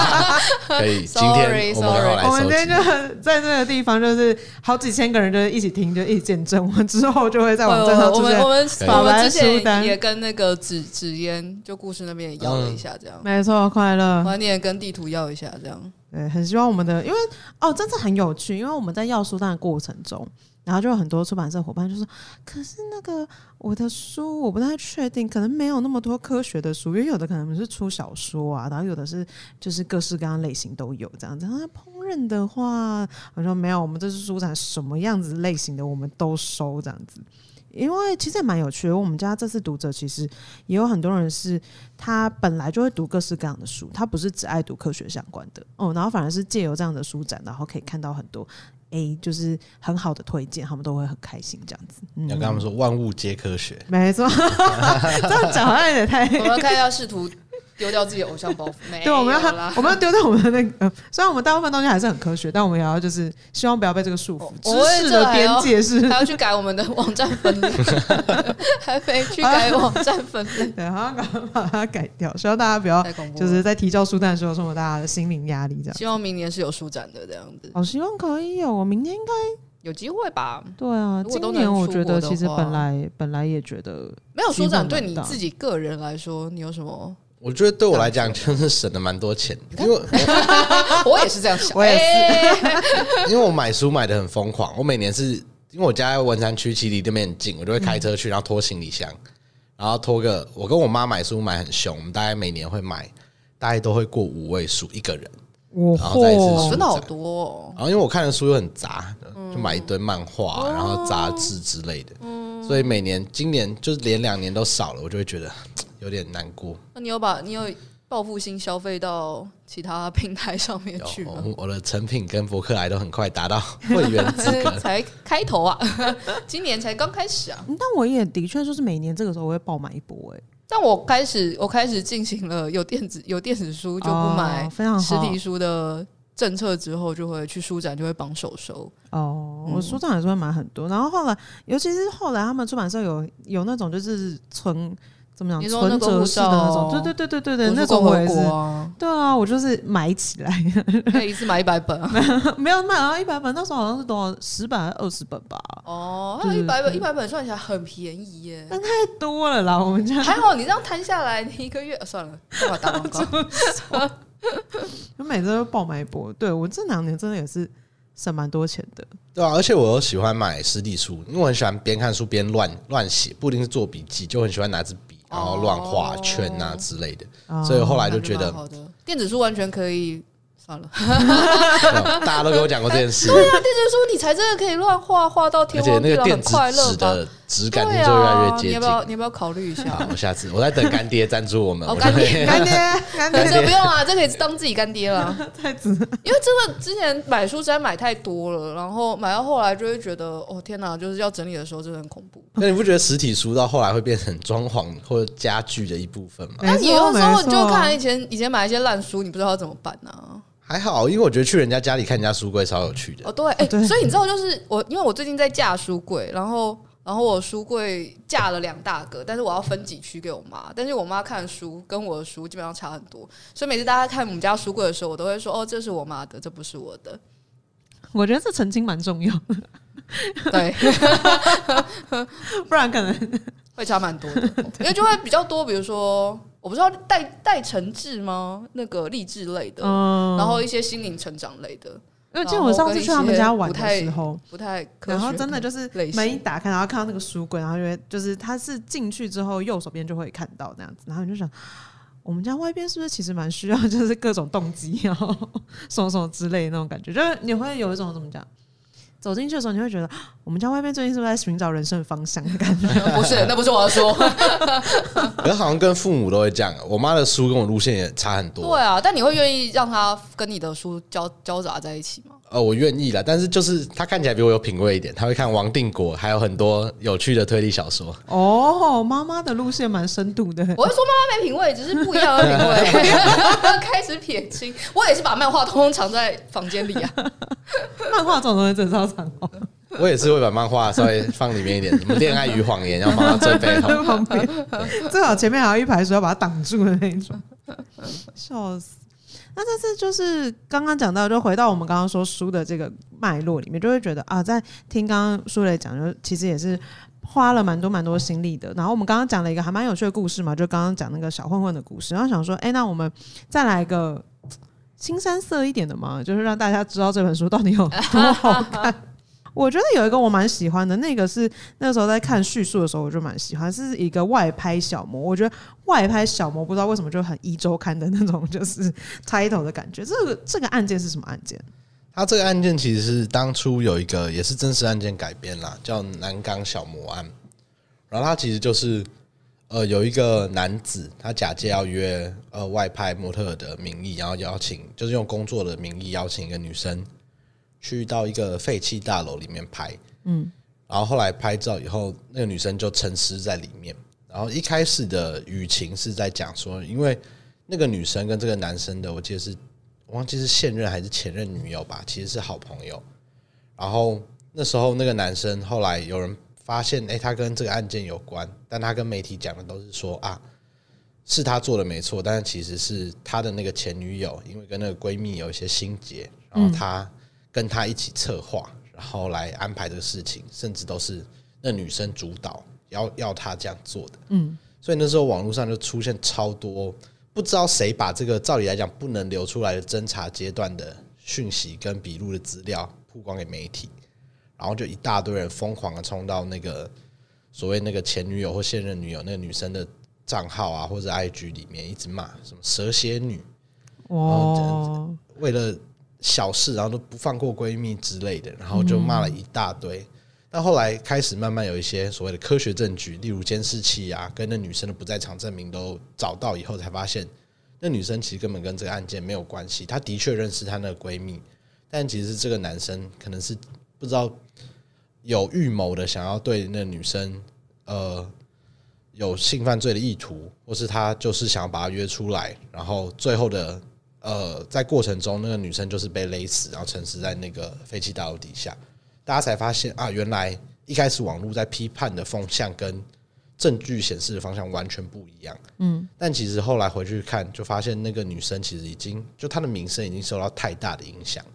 可以。今天我们今天就在那个地方，就是好几千个人就是一起听，就一起见证。我们之后就会在网站上出现。我们我们我们之前也跟那个纸纸烟就故事那边也要了一下，这样。没错，快乐。晚点跟地图要一下，这样。对，很希望我们的，因为哦，真的很有趣，因为我们在要书单的过程中。然后就有很多出版社伙伴就说：“可是那个我的书我不太确定，可能没有那么多科学的书，因为有的可能是出小说啊，然后有的是就是各式各样类型都有这样子。然后烹饪的话，我说没有，我们这是书展什么样子类型的我们都收这样子。因为其实也蛮有趣的，我们家这次读者其实也有很多人是他本来就会读各式各样的书，他不是只爱读科学相关的哦，然后反而是借由这样的书展，然后可以看到很多。” A 就是很好的推荐，他们都会很开心这样子。要跟他们说万物皆科学，没错，这样讲好像有点太……我们看一下试图丢掉自己的偶像包袱。没对，我们要 我们要丢掉我们的那个。虽然我们大部分东西还是很科学，但我们也要就是希望不要被这个束缚。知识的边界是 还要去改我们的网站分类，还没去改网站分类，对，好像赶快把它改掉。希望大家不要就是在提交书单的时候，受到大家的心灵压力。这样，希望明年是有书展的这样子。我希望可以有，我明年应该。有机会吧？对啊，今年我觉得其实本来本来也觉得没有书展，对你自己个人来说，你有什么？我觉得对我来讲，真是省了蛮多钱，因为 我也是这样想，我也是，因为我买书买的很疯狂。我每年是因为我家在文山区，其实离这边很近，我就会开车去，然后拖行李箱，然后拖个。我跟我妈买书买很凶，我们大概每年会买，大概都会过五位数一个人，然后再一次书真的好多哦。然后因为我看的书又很杂。就买一堆漫画，然后杂志之类的，所以每年今年就是连两年都少了，我就会觉得有点难过。那你有把你有报复性消费到其他平台上面去吗？我的成品跟博客来都很快达到会员资格，才开头啊，今年才刚开始啊。但我也的确就是每年这个时候我会爆买一波哎。但我开始我开始进行了有电子有电子书就不买实体书的。政策之后就会去书展，就会绑手收哦。我书展还是会买很多，然后后来，尤其是后来他们出版社有有那种就是存怎么讲存折式的那种，对对对对对对，那种我也是。对啊，我就是买起来，可以一次买一百本啊？没有买啊，一百本那时候好像是多少十本还是二十本吧？哦，还有一百本，一百本算起来很便宜耶，但太多了啦。我们家还好，你这样摊下来，你一个月 算了，干嘛打广告？我每次都爆买一波，对我这两年真的也是省蛮多钱的。对啊，而且我又喜欢买实体书，因为我很喜欢边看书边乱乱写，不一定是做笔记，就很喜欢拿支笔然后乱画圈啊之类的。哦、所以后来就觉得，电子书完全可以。算了，大家都跟我讲过这件事。对啊，电子书你才真的可以乱画画到天荒地老，很快乐的质感就越来越接近。你要不要？你要不要考虑一下？好 我下次我在等干爹赞助我们。干爹，干爹，干爹，这不用啊，这可以当自己干爹了。太子，因为真的之前买书实在买太多了，然后买到后来就会觉得，哦天哪，就是要整理的时候真的很恐怖。那你不觉得实体书到后来会变成装潢或者家具的一部分吗？那你有时候你就看以前以前买一些烂书，你不知道要怎么办呢？还好，因为我觉得去人家家里看人家书柜超有趣的。哦，对，哎、欸，所以你知道，就是我，因为我最近在架书柜，然后，然后我书柜架了两大格，但是我要分几区给我妈，但是我妈看书跟我的书基本上差很多，所以每次大家看我们家书柜的时候，我都会说，哦，这是我妈的，这不是我的。我觉得这澄清蛮重要的，对，不然可能会差蛮多的，因为就会比较多，比如说。我不知道带带成志吗？那个励志类的，嗯、然后一些心灵成长类的。因为记得我上次去他们家玩的时候，不太，不太然后真的就是门一打开，然后看到那个书柜，然后因为就是他是进去之后右手边就会看到那样子，然后你就想，我们家外边是不是其实蛮需要，就是各种动机，然 后什么什么之类的那种感觉，就是你会有一种怎么讲？走进去的时候，你会觉得 我们家外面最近是不是在寻找人生的方向的感觉？不是，那不是我要说。可好像跟父母都会这样。我妈的书跟我路线也差很多。对啊，但你会愿意让她跟你的书交交杂在一起吗？呃，我愿意啦，但是就是他看起来比我有品味一点，他会看王定国，还有很多有趣的推理小说。哦，妈妈的路线蛮深度的。我会说妈妈没品味，只是不一样的品味。开始撇清，我也是把漫画通通藏在房间里啊。漫画这种东西真的超藏哦。我也是会把漫画稍微放里面一点，什么《恋爱与谎言》要放到最背后 旁边，最好前面还有一排书要把它挡住的那种。笑死。那这次就是刚刚讲到，就回到我们刚刚说书的这个脉络里面，就会觉得啊，在听刚刚书磊讲，就其实也是花了蛮多蛮多心力的。然后我们刚刚讲了一个还蛮有趣的故事嘛，就刚刚讲那个小混混的故事。然后想说，哎，那我们再来一个青山色一点的嘛，就是让大家知道这本书到底有多好看。我觉得有一个我蛮喜欢的，那个是那时候在看叙述的时候，我就蛮喜欢，是一个外拍小模。我觉得外拍小模不知道为什么就很一周刊的那种，就是 title 的感觉。这个这个案件是什么案件？他这个案件其实是当初有一个也是真实案件改编啦，叫南港小模案。然后他其实就是呃有一个男子，他假借要约呃外拍模特的名义，然后邀请就是用工作的名义邀请一个女生。去到一个废弃大楼里面拍，嗯，然后后来拍照以后，那个女生就沉尸在里面。然后一开始的语情是在讲说，因为那个女生跟这个男生的，我记得是我忘记是现任还是前任女友吧，其实是好朋友。然后那时候那个男生后来有人发现，哎，他跟这个案件有关，但他跟媒体讲的都是说啊，是他做的没错，但是其实是他的那个前女友，因为跟那个闺蜜有一些心结，然后他跟他一起策划，然后来安排这个事情，甚至都是那女生主导，要要他这样做的。嗯，所以那时候网络上就出现超多不知道谁把这个照理来讲不能流出来的侦查阶段的讯息跟笔录的资料。曝光给媒体，然后就一大堆人疯狂的冲到那个所谓那个前女友或现任女友那个女生的账号啊，或者 IG 里面一直骂什么蛇蝎女，哦，为了小事然后都不放过闺蜜之类的，然后就骂了一大堆。但后来开始慢慢有一些所谓的科学证据，例如监视器啊，跟那女生的不在场证明都找到以后，才发现那女生其实根本跟这个案件没有关系。她的确认识她那个闺蜜。但其实这个男生可能是不知道有预谋的，想要对那女生呃有性犯罪的意图，或是他就是想要把她约出来，然后最后的呃在过程中，那个女生就是被勒死，然后沉尸在那个废弃大楼底下。大家才发现啊，原来一开始网络在批判的风向跟证据显示的方向完全不一样。嗯，但其实后来回去看，就发现那个女生其实已经就她的名声已经受到太大的影响。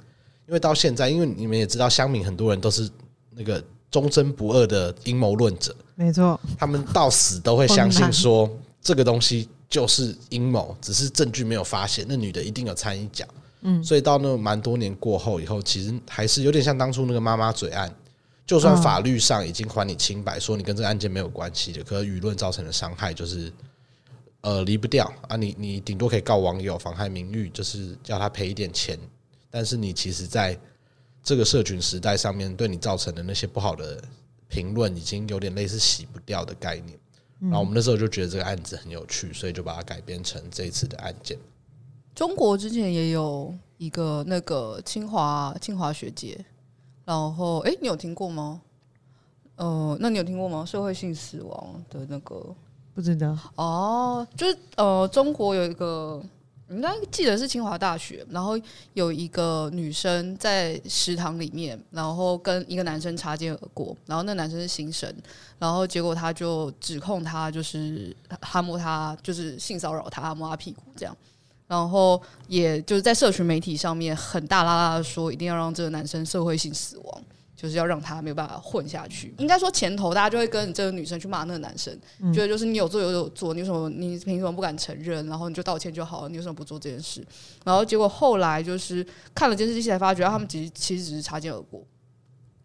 因为到现在，因为你们也知道，乡民很多人都是那个忠贞不二的阴谋论者，没错，他们到死都会相信说这个东西就是阴谋，只是证据没有发现，那女的一定有参与讲。嗯，所以到那蛮多年过后以后，其实还是有点像当初那个妈妈嘴案，就算法律上已经还你清白，说你跟这个案件没有关系的，可是舆论造成的伤害就是呃离不掉啊，你你顶多可以告网友妨害名誉，就是叫他赔一点钱。但是你其实在这个社群时代上面，对你造成的那些不好的评论，已经有点类似洗不掉的概念。然后我们那时候就觉得这个案子很有趣，所以就把它改编成这一次的案件。中国之前也有一个那个清华清华学姐，然后哎，你有听过吗？呃，那你有听过吗？社会性死亡的那个不知道哦，就是呃，中国有一个。应该记得是清华大学，然后有一个女生在食堂里面，然后跟一个男生擦肩而过，然后那男生是新生，然后结果他就指控他就是他摸他，就是性骚扰他，摸他屁股这样，然后也就是在社群媒体上面很大剌剌的说，一定要让这个男生社会性死亡。就是要让他没有办法混下去。应该说前头大家就会跟这个女生去骂那个男生，嗯、觉得就是你有做有有做，你为什么你凭什么不敢承认？然后你就道歉就好了，你为什么不做这件事？然后结果后来就是看了监视器才发觉，他们其实其实只是擦肩而过。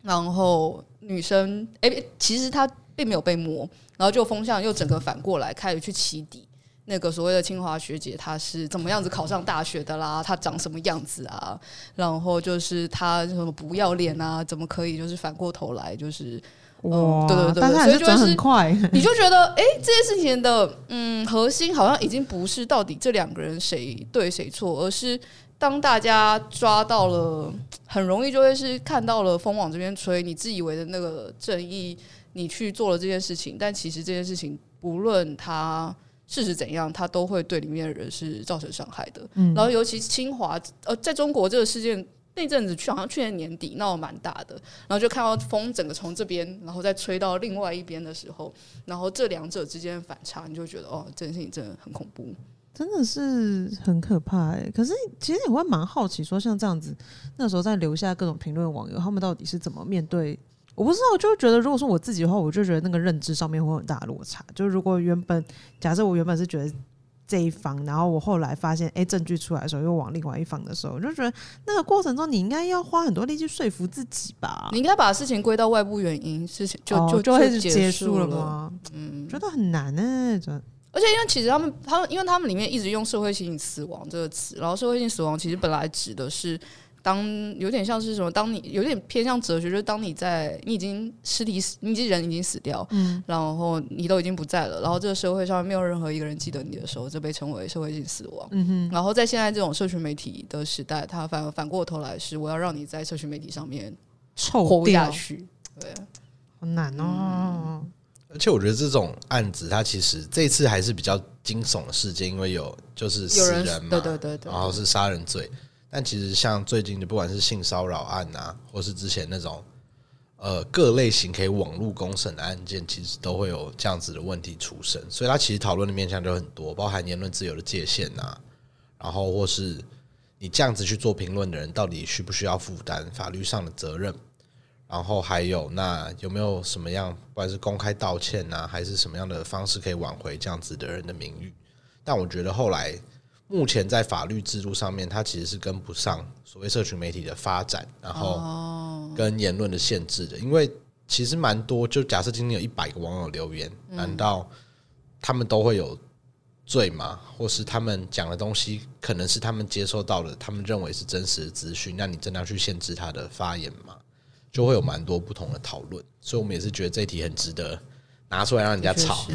然后女生哎、欸，其实她并没有被摸，然后就风向又整个反过来开始去起底。那个所谓的清华学姐，她是怎么样子考上大学的啦？她长什么样子啊？然后就是她什么不要脸啊？怎么可以就是反过头来就是哇、嗯？对对对，但是转很快，你就觉得哎、欸，这件事情的嗯核心好像已经不是到底这两个人谁对谁错，而是当大家抓到了，很容易就会是看到了风往这边吹，你自以为的那个正义，你去做了这件事情，但其实这件事情不论他。事实怎样，他都会对里面的人是造成伤害的。嗯、然后，尤其清华，呃，在中国这个事件那阵子，去好像去年年底闹得蛮大的。然后就看到风整个从这边，然后再吹到另外一边的时候，然后这两者之间的反差，你就觉得哦，这件事情真的很恐怖，真的是很可怕哎。可是其实也会蛮好奇，说像这样子，那时候在留下各种评论网友，他们到底是怎么面对？我不知道，我就觉得，如果说我自己的话，我就觉得那个认知上面会有很大的落差。就如果原本假设我原本是觉得这一方，然后我后来发现，哎、欸，证据出来的时候又往另外一方的时候，我就觉得那个过程中你应该要花很多力气说服自己吧。你应该把事情归到外部原因，事情就、哦、就就会结束了吗？嗯，觉得很难呢、欸。而且因为其实他们他们因为他们里面一直用社会性死亡这个词，然后社会性死亡其实本来指的是。当有点像是什么？当你有点偏向哲学，就是当你在你已经尸体死，你已经人已经死掉，嗯，然后你都已经不在了，然后这个社会上没有任何一个人记得你的时候，这被称为社会性死亡。嗯哼。然后在现在这种社群媒体的时代，它反而反过头来是我要让你在社群媒体上面活不下去。对，好难哦。而且我觉得这种案子，它其实这次还是比较惊悚的事件，因为有就是死人嘛，对对对对，然后是杀人罪。但其实像最近的，不管是性骚扰案啊，或是之前那种呃各类型可以网络公审的案件，其实都会有这样子的问题出生。所以它其实讨论的面向就很多，包含言论自由的界限啊，然后或是你这样子去做评论的人，到底需不需要负担法律上的责任？然后还有那有没有什么样，不管是公开道歉啊，还是什么样的方式可以挽回这样子的人的名誉？但我觉得后来。目前在法律制度上面，它其实是跟不上所谓社群媒体的发展，然后跟言论的限制的。因为其实蛮多，就假设今天有一百个网友留言，难道他们都会有罪吗？或是他们讲的东西可能是他们接收到的，他们认为是真实的资讯？那你真的要去限制他的发言吗？就会有蛮多不同的讨论。所以我们也是觉得这一题很值得拿出来让人家吵。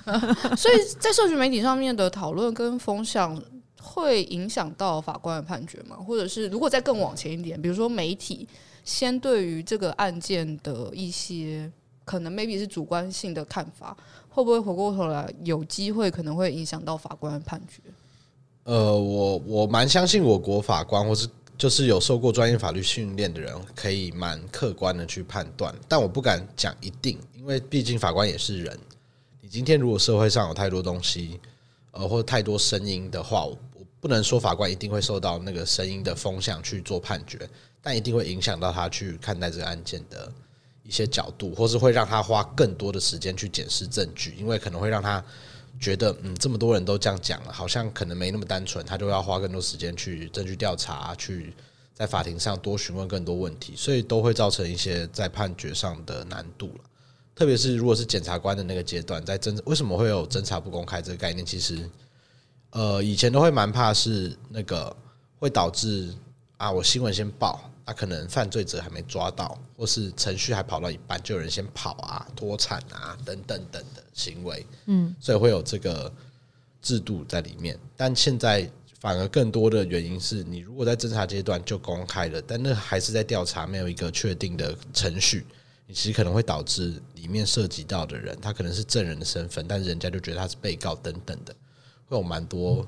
所以在社群媒体上面的讨论跟风向。会影响到法官的判决吗？或者是如果再更往前一点，比如说媒体先对于这个案件的一些可能 maybe 是主观性的看法，会不会回过头来有机会可能会影响到法官的判决？呃，我我蛮相信我国法官或是就是有受过专业法律训练的人，可以蛮客观的去判断，但我不敢讲一定，因为毕竟法官也是人。你今天如果社会上有太多东西，呃，或太多声音的话，不能说法官一定会受到那个声音的风向去做判决，但一定会影响到他去看待这个案件的一些角度，或是会让他花更多的时间去检视证据，因为可能会让他觉得，嗯，这么多人都这样讲了，好像可能没那么单纯，他就要花更多时间去证据调查，去在法庭上多询问更多问题，所以都会造成一些在判决上的难度了。特别是如果是检察官的那个阶段，在侦为什么会有侦查不公开这个概念，其实。呃，以前都会蛮怕是那个会导致啊，我新闻先报，那、啊、可能犯罪者还没抓到，或是程序还跑到一半，就有人先跑啊、脱产啊等等等的行为，嗯，所以会有这个制度在里面。但现在反而更多的原因是你如果在侦查阶段就公开了，但那还是在调查，没有一个确定的程序，你其实可能会导致里面涉及到的人，他可能是证人的身份，但是人家就觉得他是被告等等的。会有蛮多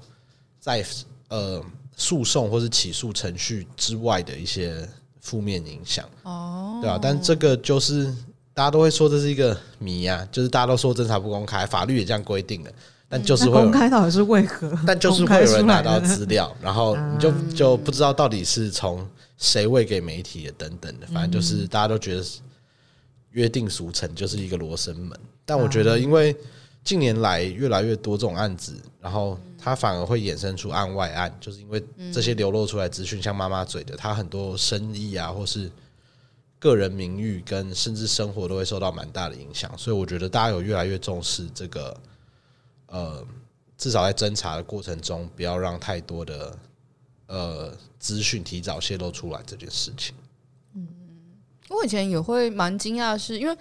在呃诉讼或是起诉程序之外的一些负面影响哦，对啊，但这个就是大家都会说这是一个谜啊，就是大家都说侦查不公开，法律也这样规定的，但就是会公开到底是为何？但就是会有人拿到资料，然后你就就不知道到底是从谁喂给媒体的等等的，反正就是大家都觉得约定俗成就是一个罗生门，但我觉得因为。近年来越来越多这种案子，然后它反而会衍生出案外案，就是因为这些流露出来资讯，像妈妈嘴的，它很多生意啊，或是个人名誉跟甚至生活都会受到蛮大的影响，所以我觉得大家有越来越重视这个，呃，至少在侦查的过程中，不要让太多的呃资讯提早泄露出来这件事情。嗯，我以前也会蛮惊讶，是因为。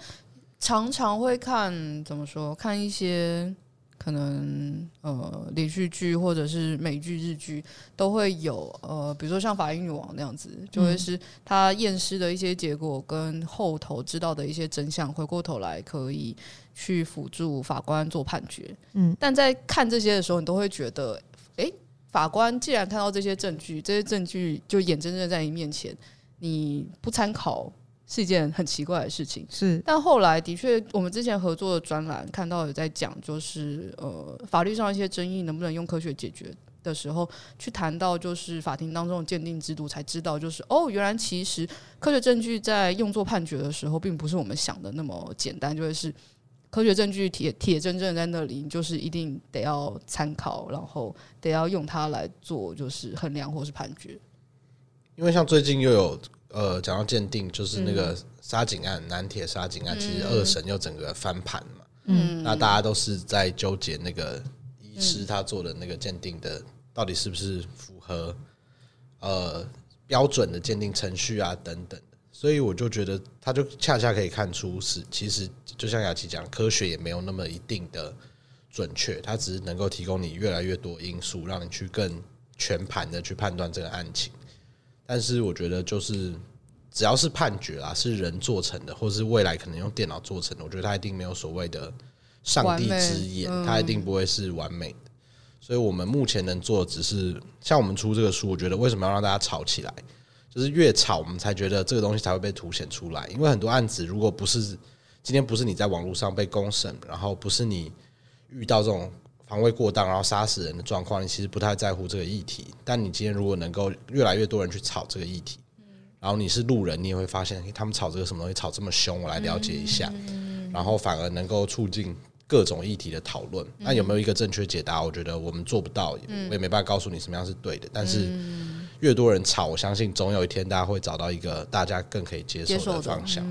常常会看怎么说？看一些可能呃连续剧或者是美剧、日剧都会有呃，比如说像《法医女王》那样子，就会是他验尸的一些结果跟后头知道的一些真相，回过头来可以去辅助法官做判决。嗯，但在看这些的时候，你都会觉得，诶，法官既然看到这些证据，这些证据就眼睁睁在你面前，你不参考。是一件很奇怪的事情，是。但后来的确，我们之前合作的专栏看到有在讲，就是呃，法律上一些争议能不能用科学解决的时候，去谈到就是法庭当中的鉴定制度，才知道就是哦，原来其实科学证据在用作判决的时候，并不是我们想的那么简单，就会是科学证据铁铁铮铮在那里，就是一定得要参考，然后得要用它来做就是衡量或是判决。因为像最近又有。呃，讲到鉴定，就是那个沙井案，嗯、南铁沙井案，其实二审又整个翻盘嘛。嗯，那大家都是在纠结那个医师他做的那个鉴定的，到底是不是符合呃标准的鉴定程序啊等等。所以我就觉得，他就恰恰可以看出是，其实就像雅琪讲，科学也没有那么一定的准确，它只是能够提供你越来越多因素，让你去更全盘的去判断这个案情。但是我觉得，就是只要是判决啊，是人做成的，或是未来可能用电脑做成的，我觉得它一定没有所谓的上帝之眼，它一定不会是完美的。所以我们目前能做的只是像我们出这个书，我觉得为什么要让大家吵起来？就是越吵，我们才觉得这个东西才会被凸显出来。因为很多案子，如果不是今天不是你在网络上被公审，然后不是你遇到这种防卫过当然后杀死人的状况，你其实不太在乎这个议题。但你今天如果能够越来越多人去炒这个议题，然后你是路人，你也会发现他们炒这个什么东西炒这么凶，我来了解一下，然后反而能够促进。各种议题的讨论，那有没有一个正确解答？我觉得我们做不到，我也没办法告诉你什么样是对的。但是越多人吵，我相信总有一天大家会找到一个大家更可以接受的方向。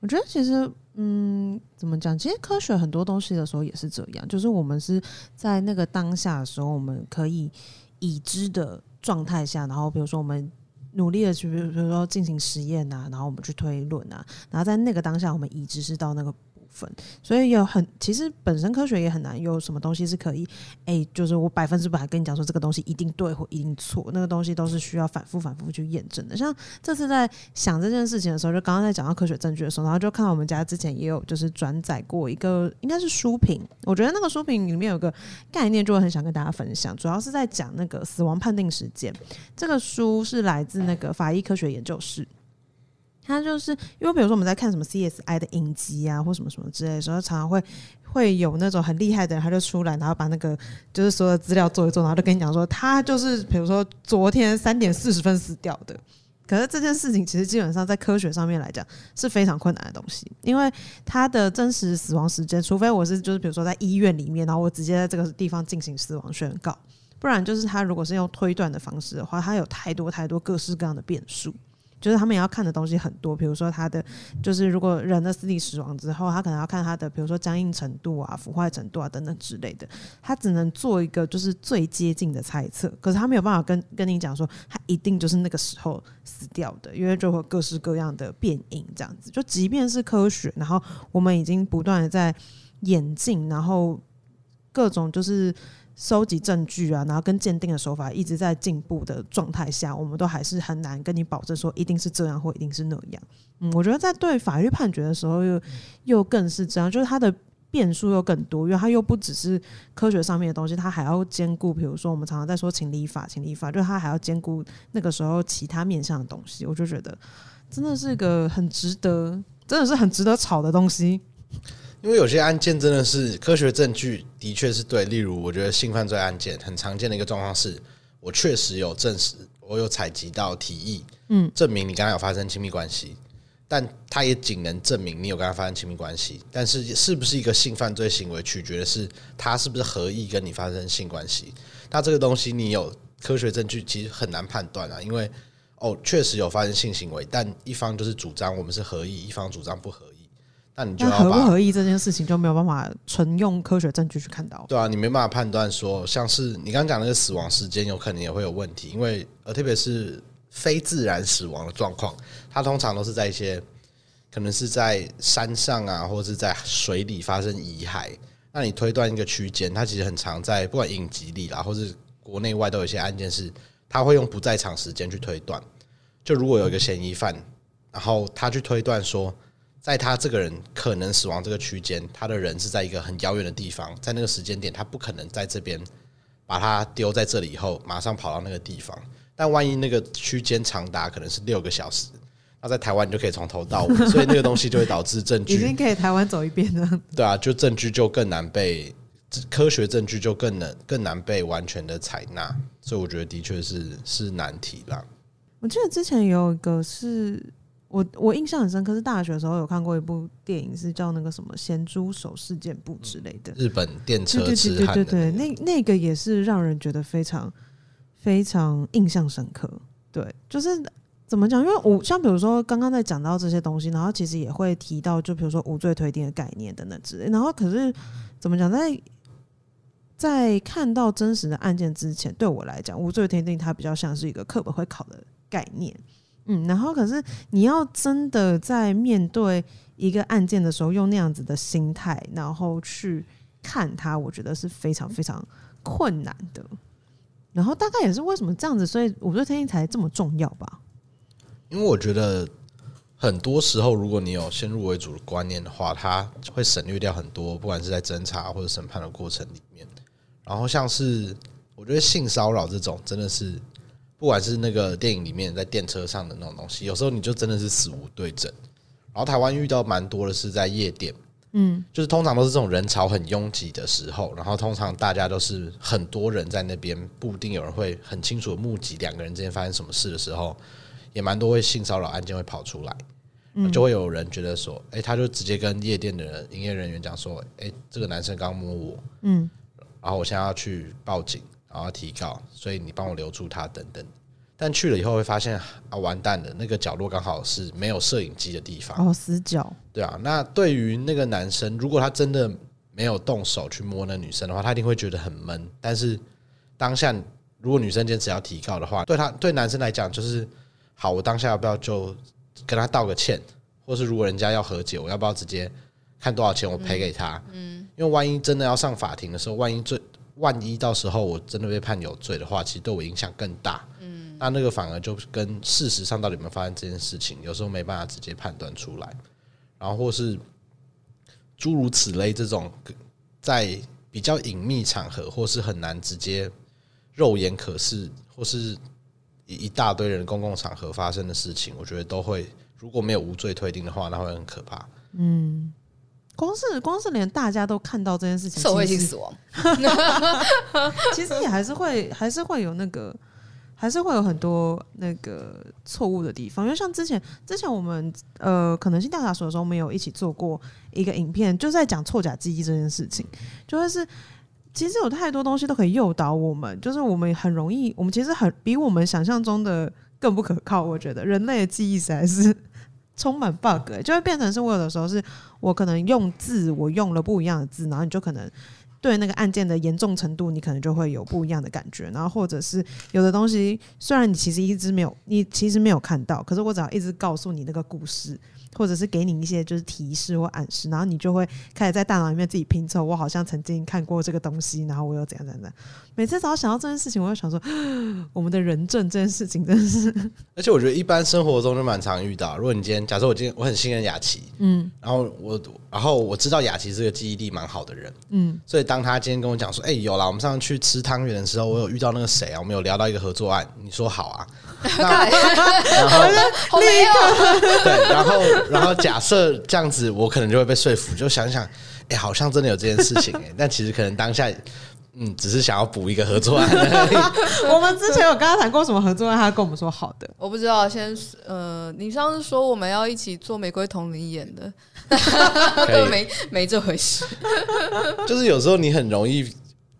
我觉得其实，嗯，怎么讲？其实科学很多东西的时候也是这样，就是我们是在那个当下的时候，我们可以已知的状态下，然后比如说我们努力的去，比如说进行实验啊，然后我们去推论啊，然后在那个当下，我们已知是到那个。分，所以有很其实本身科学也很难有什么东西是可以，哎、就是我百分之百跟你讲说这个东西一定对或一定错，那个东西都是需要反复反复去验证的。像这次在想这件事情的时候，就刚刚在讲到科学证据的时候，然后就看到我们家之前也有就是转载过一个应该是书评，我觉得那个书评里面有个概念，就会很想跟大家分享，主要是在讲那个死亡判定时间。这个书是来自那个法医科学研究室。他就是因为，比如说我们在看什么 CSI 的影集啊，或什么什么之类的时候，常常会会有那种很厉害的人，他就出来，然后把那个就是所有的资料做一做，然后就跟你讲说，他就是比如说昨天三点四十分死掉的。可是这件事情其实基本上在科学上面来讲是非常困难的东西，因为他的真实死亡时间，除非我是就是比如说在医院里面，然后我直接在这个地方进行死亡宣告，不然就是他如果是用推断的方式的话，他有太多太多各式各样的变数。就是他们也要看的东西很多，比如说他的，就是如果人的尸体死亡之后，他可能要看他的，比如说僵硬程度啊、腐坏程度啊等等之类的，他只能做一个就是最接近的猜测，可是他没有办法跟跟你讲说他一定就是那个时候死掉的，因为就会各式各样的变因这样子。就即便是科学，然后我们已经不断的在演进，然后各种就是。收集证据啊，然后跟鉴定的手法一直在进步的状态下，我们都还是很难跟你保证说一定是这样或一定是那样。嗯，我觉得在对法律判决的时候又又更是这样，就是它的变数又更多，因为它又不只是科学上面的东西，它还要兼顾，比如说我们常常在说情理法，情理法，就是它还要兼顾那个时候其他面向的东西。我就觉得真的是一个很值得，真的是很值得吵的东西。因为有些案件真的是科学证据的确是对，例如我觉得性犯罪案件很常见的一个状况是，我确实有证实，我有采集到提议，嗯，证明你跟他有发生亲密关系，但他也仅能证明你有跟他发生亲密关系，但是是不是一个性犯罪行为，取决的是他是不是合意跟你发生性关系。那这个东西你有科学证据其实很难判断啊，因为哦确实有发生性行为，但一方就是主张我们是合意，一方主张不合意。那你就要合不合意这件事情就没有办法纯用科学证据去看到。对啊，你没办法判断说，像是你刚刚讲那个死亡时间，有可能也会有问题，因为呃，特别是非自然死亡的状况，它通常都是在一些可能是在山上啊，或者是在水里发生遗骸。那你推断一个区间，它其实很常在不管影集里啦，或是国内外都有一些案件是，他会用不在场时间去推断。就如果有一个嫌疑犯，然后他去推断说。在他这个人可能死亡这个区间，他的人是在一个很遥远的地方，在那个时间点，他不可能在这边把他丢在这里以后，马上跑到那个地方。但万一那个区间长达可能是六个小时，那在台湾你就可以从头到尾，所以那个东西就会导致证据 已经可以台湾走一遍了。对啊，就证据就更难被科学证据就更难更难被完全的采纳，所以我觉得的确是是难题啦。我记得之前有一个是。我我印象很深刻，是大学的时候有看过一部电影，是叫那个什么“咸猪手事件簿”之类的。日本电车痴汉的。对对对对，那那个也是让人觉得非常非常印象深刻。对，就是怎么讲？因为我像比如说刚刚在讲到这些东西，然后其实也会提到，就比如说无罪推定的概念等等之类。然后可是怎么讲？在在看到真实的案件之前，对我来讲，无罪推定它比较像是一个课本会考的概念。嗯，然后可是你要真的在面对一个案件的时候，用那样子的心态，然后去看它，我觉得是非常非常困难的。然后大概也是为什么这样子，所以无罪推定才这么重要吧？因为我觉得很多时候，如果你有先入为主的观念的话，它会省略掉很多，不管是在侦查或者审判的过程里面。然后像是我觉得性骚扰这种，真的是不管是那个电影里面在电车上的那种东西，有时候你就真的是死无对证。然后台湾遇到蛮多的是在夜店。嗯，就是通常都是这种人潮很拥挤的时候，然后通常大家都是很多人在那边，不一定有人会很清楚的目击两个人之间发生什么事的时候，也蛮多会性骚扰案件会跑出来，就会有人觉得说，哎，他就直接跟夜店的人营业人员讲说，哎，这个男生刚摸我，嗯，然后我现在要去报警，然后要提告，所以你帮我留住他等等。但去了以后会发现啊，完蛋了，那个角落刚好是没有摄影机的地方哦，死角。对啊，那对于那个男生，如果他真的没有动手去摸那女生的话，他一定会觉得很闷。但是当下如果女生坚持要提告的话，对他对男生来讲就是好，我当下要不要就跟他道个歉，或是如果人家要和解，我要不要直接看多少钱我赔给他？嗯，因为万一真的要上法庭的时候，万一最万一到时候我真的被判有罪的话，其实对我影响更大。嗯那那个反而就跟事实上到底有没有发生这件事情，有时候没办法直接判断出来，然后或是诸如此类这种在比较隐秘场合或是很难直接肉眼可视，或是一一大堆人公共场合发生的事情，我觉得都会如果没有无罪推定的话，那会很可怕。嗯，光是光是连大家都看到这件事情，社会性死亡，其实也还是会还是会有那个。还是会有很多那个错误的地方，因为像之前之前我们呃可能性调查所的时候，没有一起做过一个影片，就在讲错假记忆这件事情，就会是其实有太多东西都可以诱导我们，就是我们很容易，我们其实很比我们想象中的更不可靠。我觉得人类的记忆实在是充满 bug，就会变成是我有的时候是我可能用字，我用了不一样的字，然后你就可能。对那个案件的严重程度，你可能就会有不一样的感觉。然后或者是有的东西，虽然你其实一直没有，你其实没有看到，可是我只要一直告诉你那个故事，或者是给你一些就是提示或暗示，然后你就会开始在大脑里面自己拼凑。我好像曾经看过这个东西，然后我又怎样怎样怎样。每次只要想到这件事情，我就想说，我们的人证这件事情真的是。而且我觉得一般生活中就蛮常遇到。如果你今天假设我今天我很信任雅琪，嗯，然后我然后我知道雅琪是个记忆力蛮好的人，嗯，所以当他今天跟我讲说，哎、欸，有啦，我们上次去吃汤圆的时候，我有遇到那个谁啊，我们有聊到一个合作案，你说好啊？那 然后 立刻对，然后然后假设这样子，我可能就会被说服，就想想，哎、欸，好像真的有这件事情哎、欸，但其实可能当下。嗯，只是想要补一个合作案。我们之前有跟他谈过什么合作案，他跟我们说好的。我不知道，先呃，你上次说我们要一起做《玫瑰同林》演的，都 没没这回事。就是有时候你很容易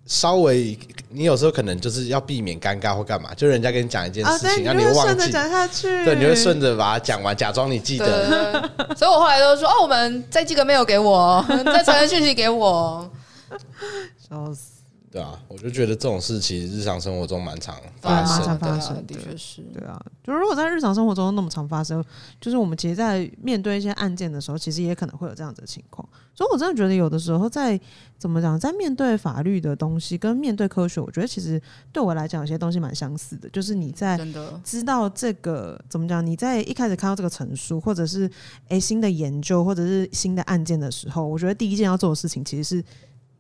稍微，你有时候可能就是要避免尴尬或干嘛，就人家跟你讲一件事情，让、啊、你忘记讲下去，对，你会顺着把它讲完，假装你记得。所以我后来都说，哦，我们再寄个 mail 给我，再传个讯息给我，笑死。对啊，我就觉得这种事其实日常生活中蛮常发生的，发生的确是。对啊，就是如果在日常生活中那么常发生，就是我们其实，在面对一些案件的时候，其实也可能会有这样子的情况。所以我真的觉得，有的时候在怎么讲，在面对法律的东西跟面对科学，我觉得其实对我来讲，有些东西蛮相似的。就是你在知道这个怎么讲，你在一开始看到这个陈述，或者是诶新的研究，或者是新的案件的时候，我觉得第一件要做的事情其实是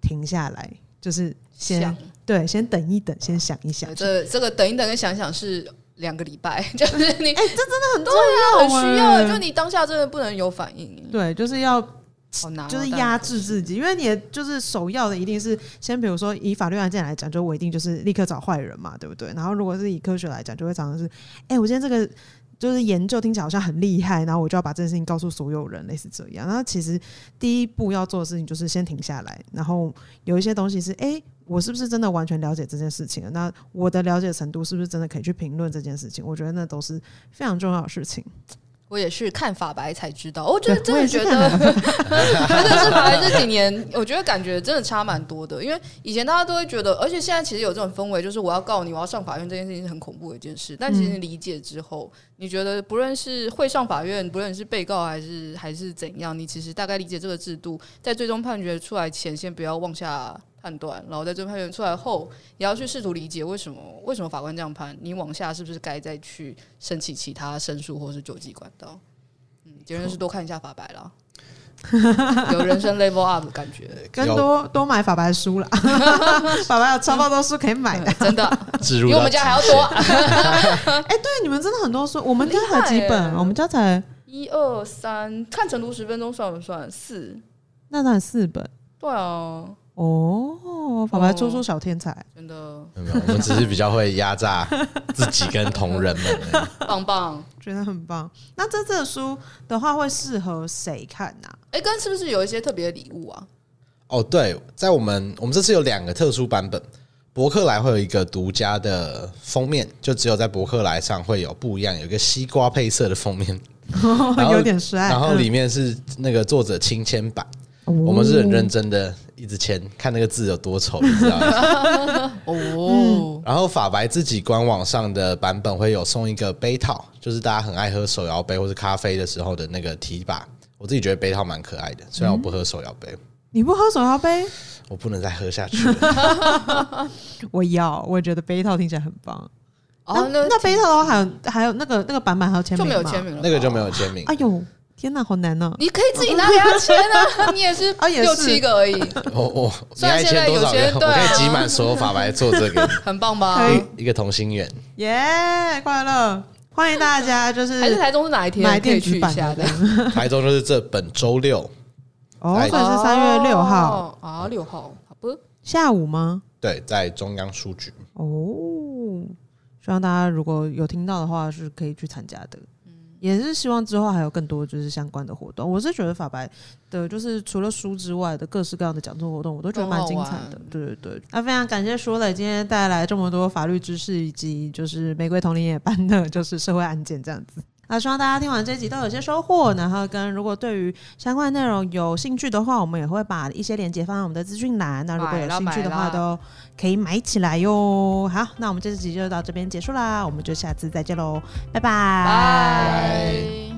停下来。就是先对，先等一等，先想一想。这这个等一等跟想想是两个礼拜，就是你哎、欸，这真的很重要，很需要。就你当下真的不能有反应。对，就是要，就是压制自己，因为你就是首要的一定是先，比如说以法律案件来讲，就我一定就是立刻找坏人嘛，对不对？然后如果是以科学来讲，就会常常是，哎、欸，我今天这个。就是研究听起来好像很厉害，然后我就要把这件事情告诉所有人，类似这样。那其实第一步要做的事情就是先停下来，然后有一些东西是，哎、我是不是真的完全了解这件事情？那我的了解程度是不是真的可以去评论这件事情？我觉得那都是非常重要的事情。我也是看法白才知道，我觉得真的觉得，真的是法白这几年，我觉得感觉真的差蛮多的。因为以前大家都会觉得，而且现在其实有这种氛围，就是我要告你，我要上法院这件事情是很恐怖的一件事。但其实你理解之后，你觉得不论是会上法院，不论是被告还是还是怎样，你其实大概理解这个制度，在最终判决出来前，先不要妄下。判断，然后在这判决出来后，也要去试图理解为什么为什么法官这样判，你往下是不是该再去申请其他申诉或是救济管道？嗯，结论是多看一下法白啦。有人生 level up 的感觉，跟多多买法白书啦。法白有超爆多书可以买的，真的，比我们家还要多。哎，对，你们真的很多书，我们家才几本，我们家才一二三，看成读十分钟算不算？四，那才四本。对啊。哦，法白出书小天才，真的。没有，我们只是比较会压榨自己跟同仁们，棒棒，觉得很棒。那这这书的话，会适合谁看呢？哎，跟是不是有一些特别的礼物啊？哦，对，在我们我们这次有两个特殊版本，博客来会有一个独家的封面，就只有在博客来上会有不一样，有一个西瓜配色的封面，有点帅。然后里面是那个作者亲签版。我们是很认真的，一直签，看那个字有多丑，你知道吗？哦。然后法白自己官网上的版本会有送一个杯套，就是大家很爱喝手摇杯或是咖啡的时候的那个提把。我自己觉得杯套蛮可爱的，虽然我不喝手摇杯。你不喝手摇杯？我不能再喝下去了。我要，我也觉得杯套听起来很棒。哦，那那杯套的话，还有还有那个那个版本还有签名吗？就没有签名了，那个就没有签名。哎呦。天哪，好难哦！你可以自己拿给他签啊，你也是啊，也六七个而已。哦哦 虽然现在有些我可以集满所有法白做这个，很棒吧？一个同心圆，耶！快乐，欢迎大家，就是还是台中是哪一天？买电子版的。台中就是这本周六，哦，所以是三月六号啊，六号，好不？下午吗？对，在中央书局。哦，希望大家如果有听到的话，是可以去参加的。也是希望之后还有更多就是相关的活动。我是觉得法白的，就是除了书之外的各式各样的讲座活动，我都觉得蛮精彩的。对对对，那非常感谢舒磊今天带来这么多法律知识，以及就是玫瑰同龄也办的就是社会案件这样子。那希望大家听完这集都有些收获，然后跟如果对于相关内容有兴趣的话，我们也会把一些链接放在我们的资讯栏。那如果有兴趣的话，都可以买起来哟。好，那我们这集就到这边结束啦，我们就下次再见喽，拜拜。Bye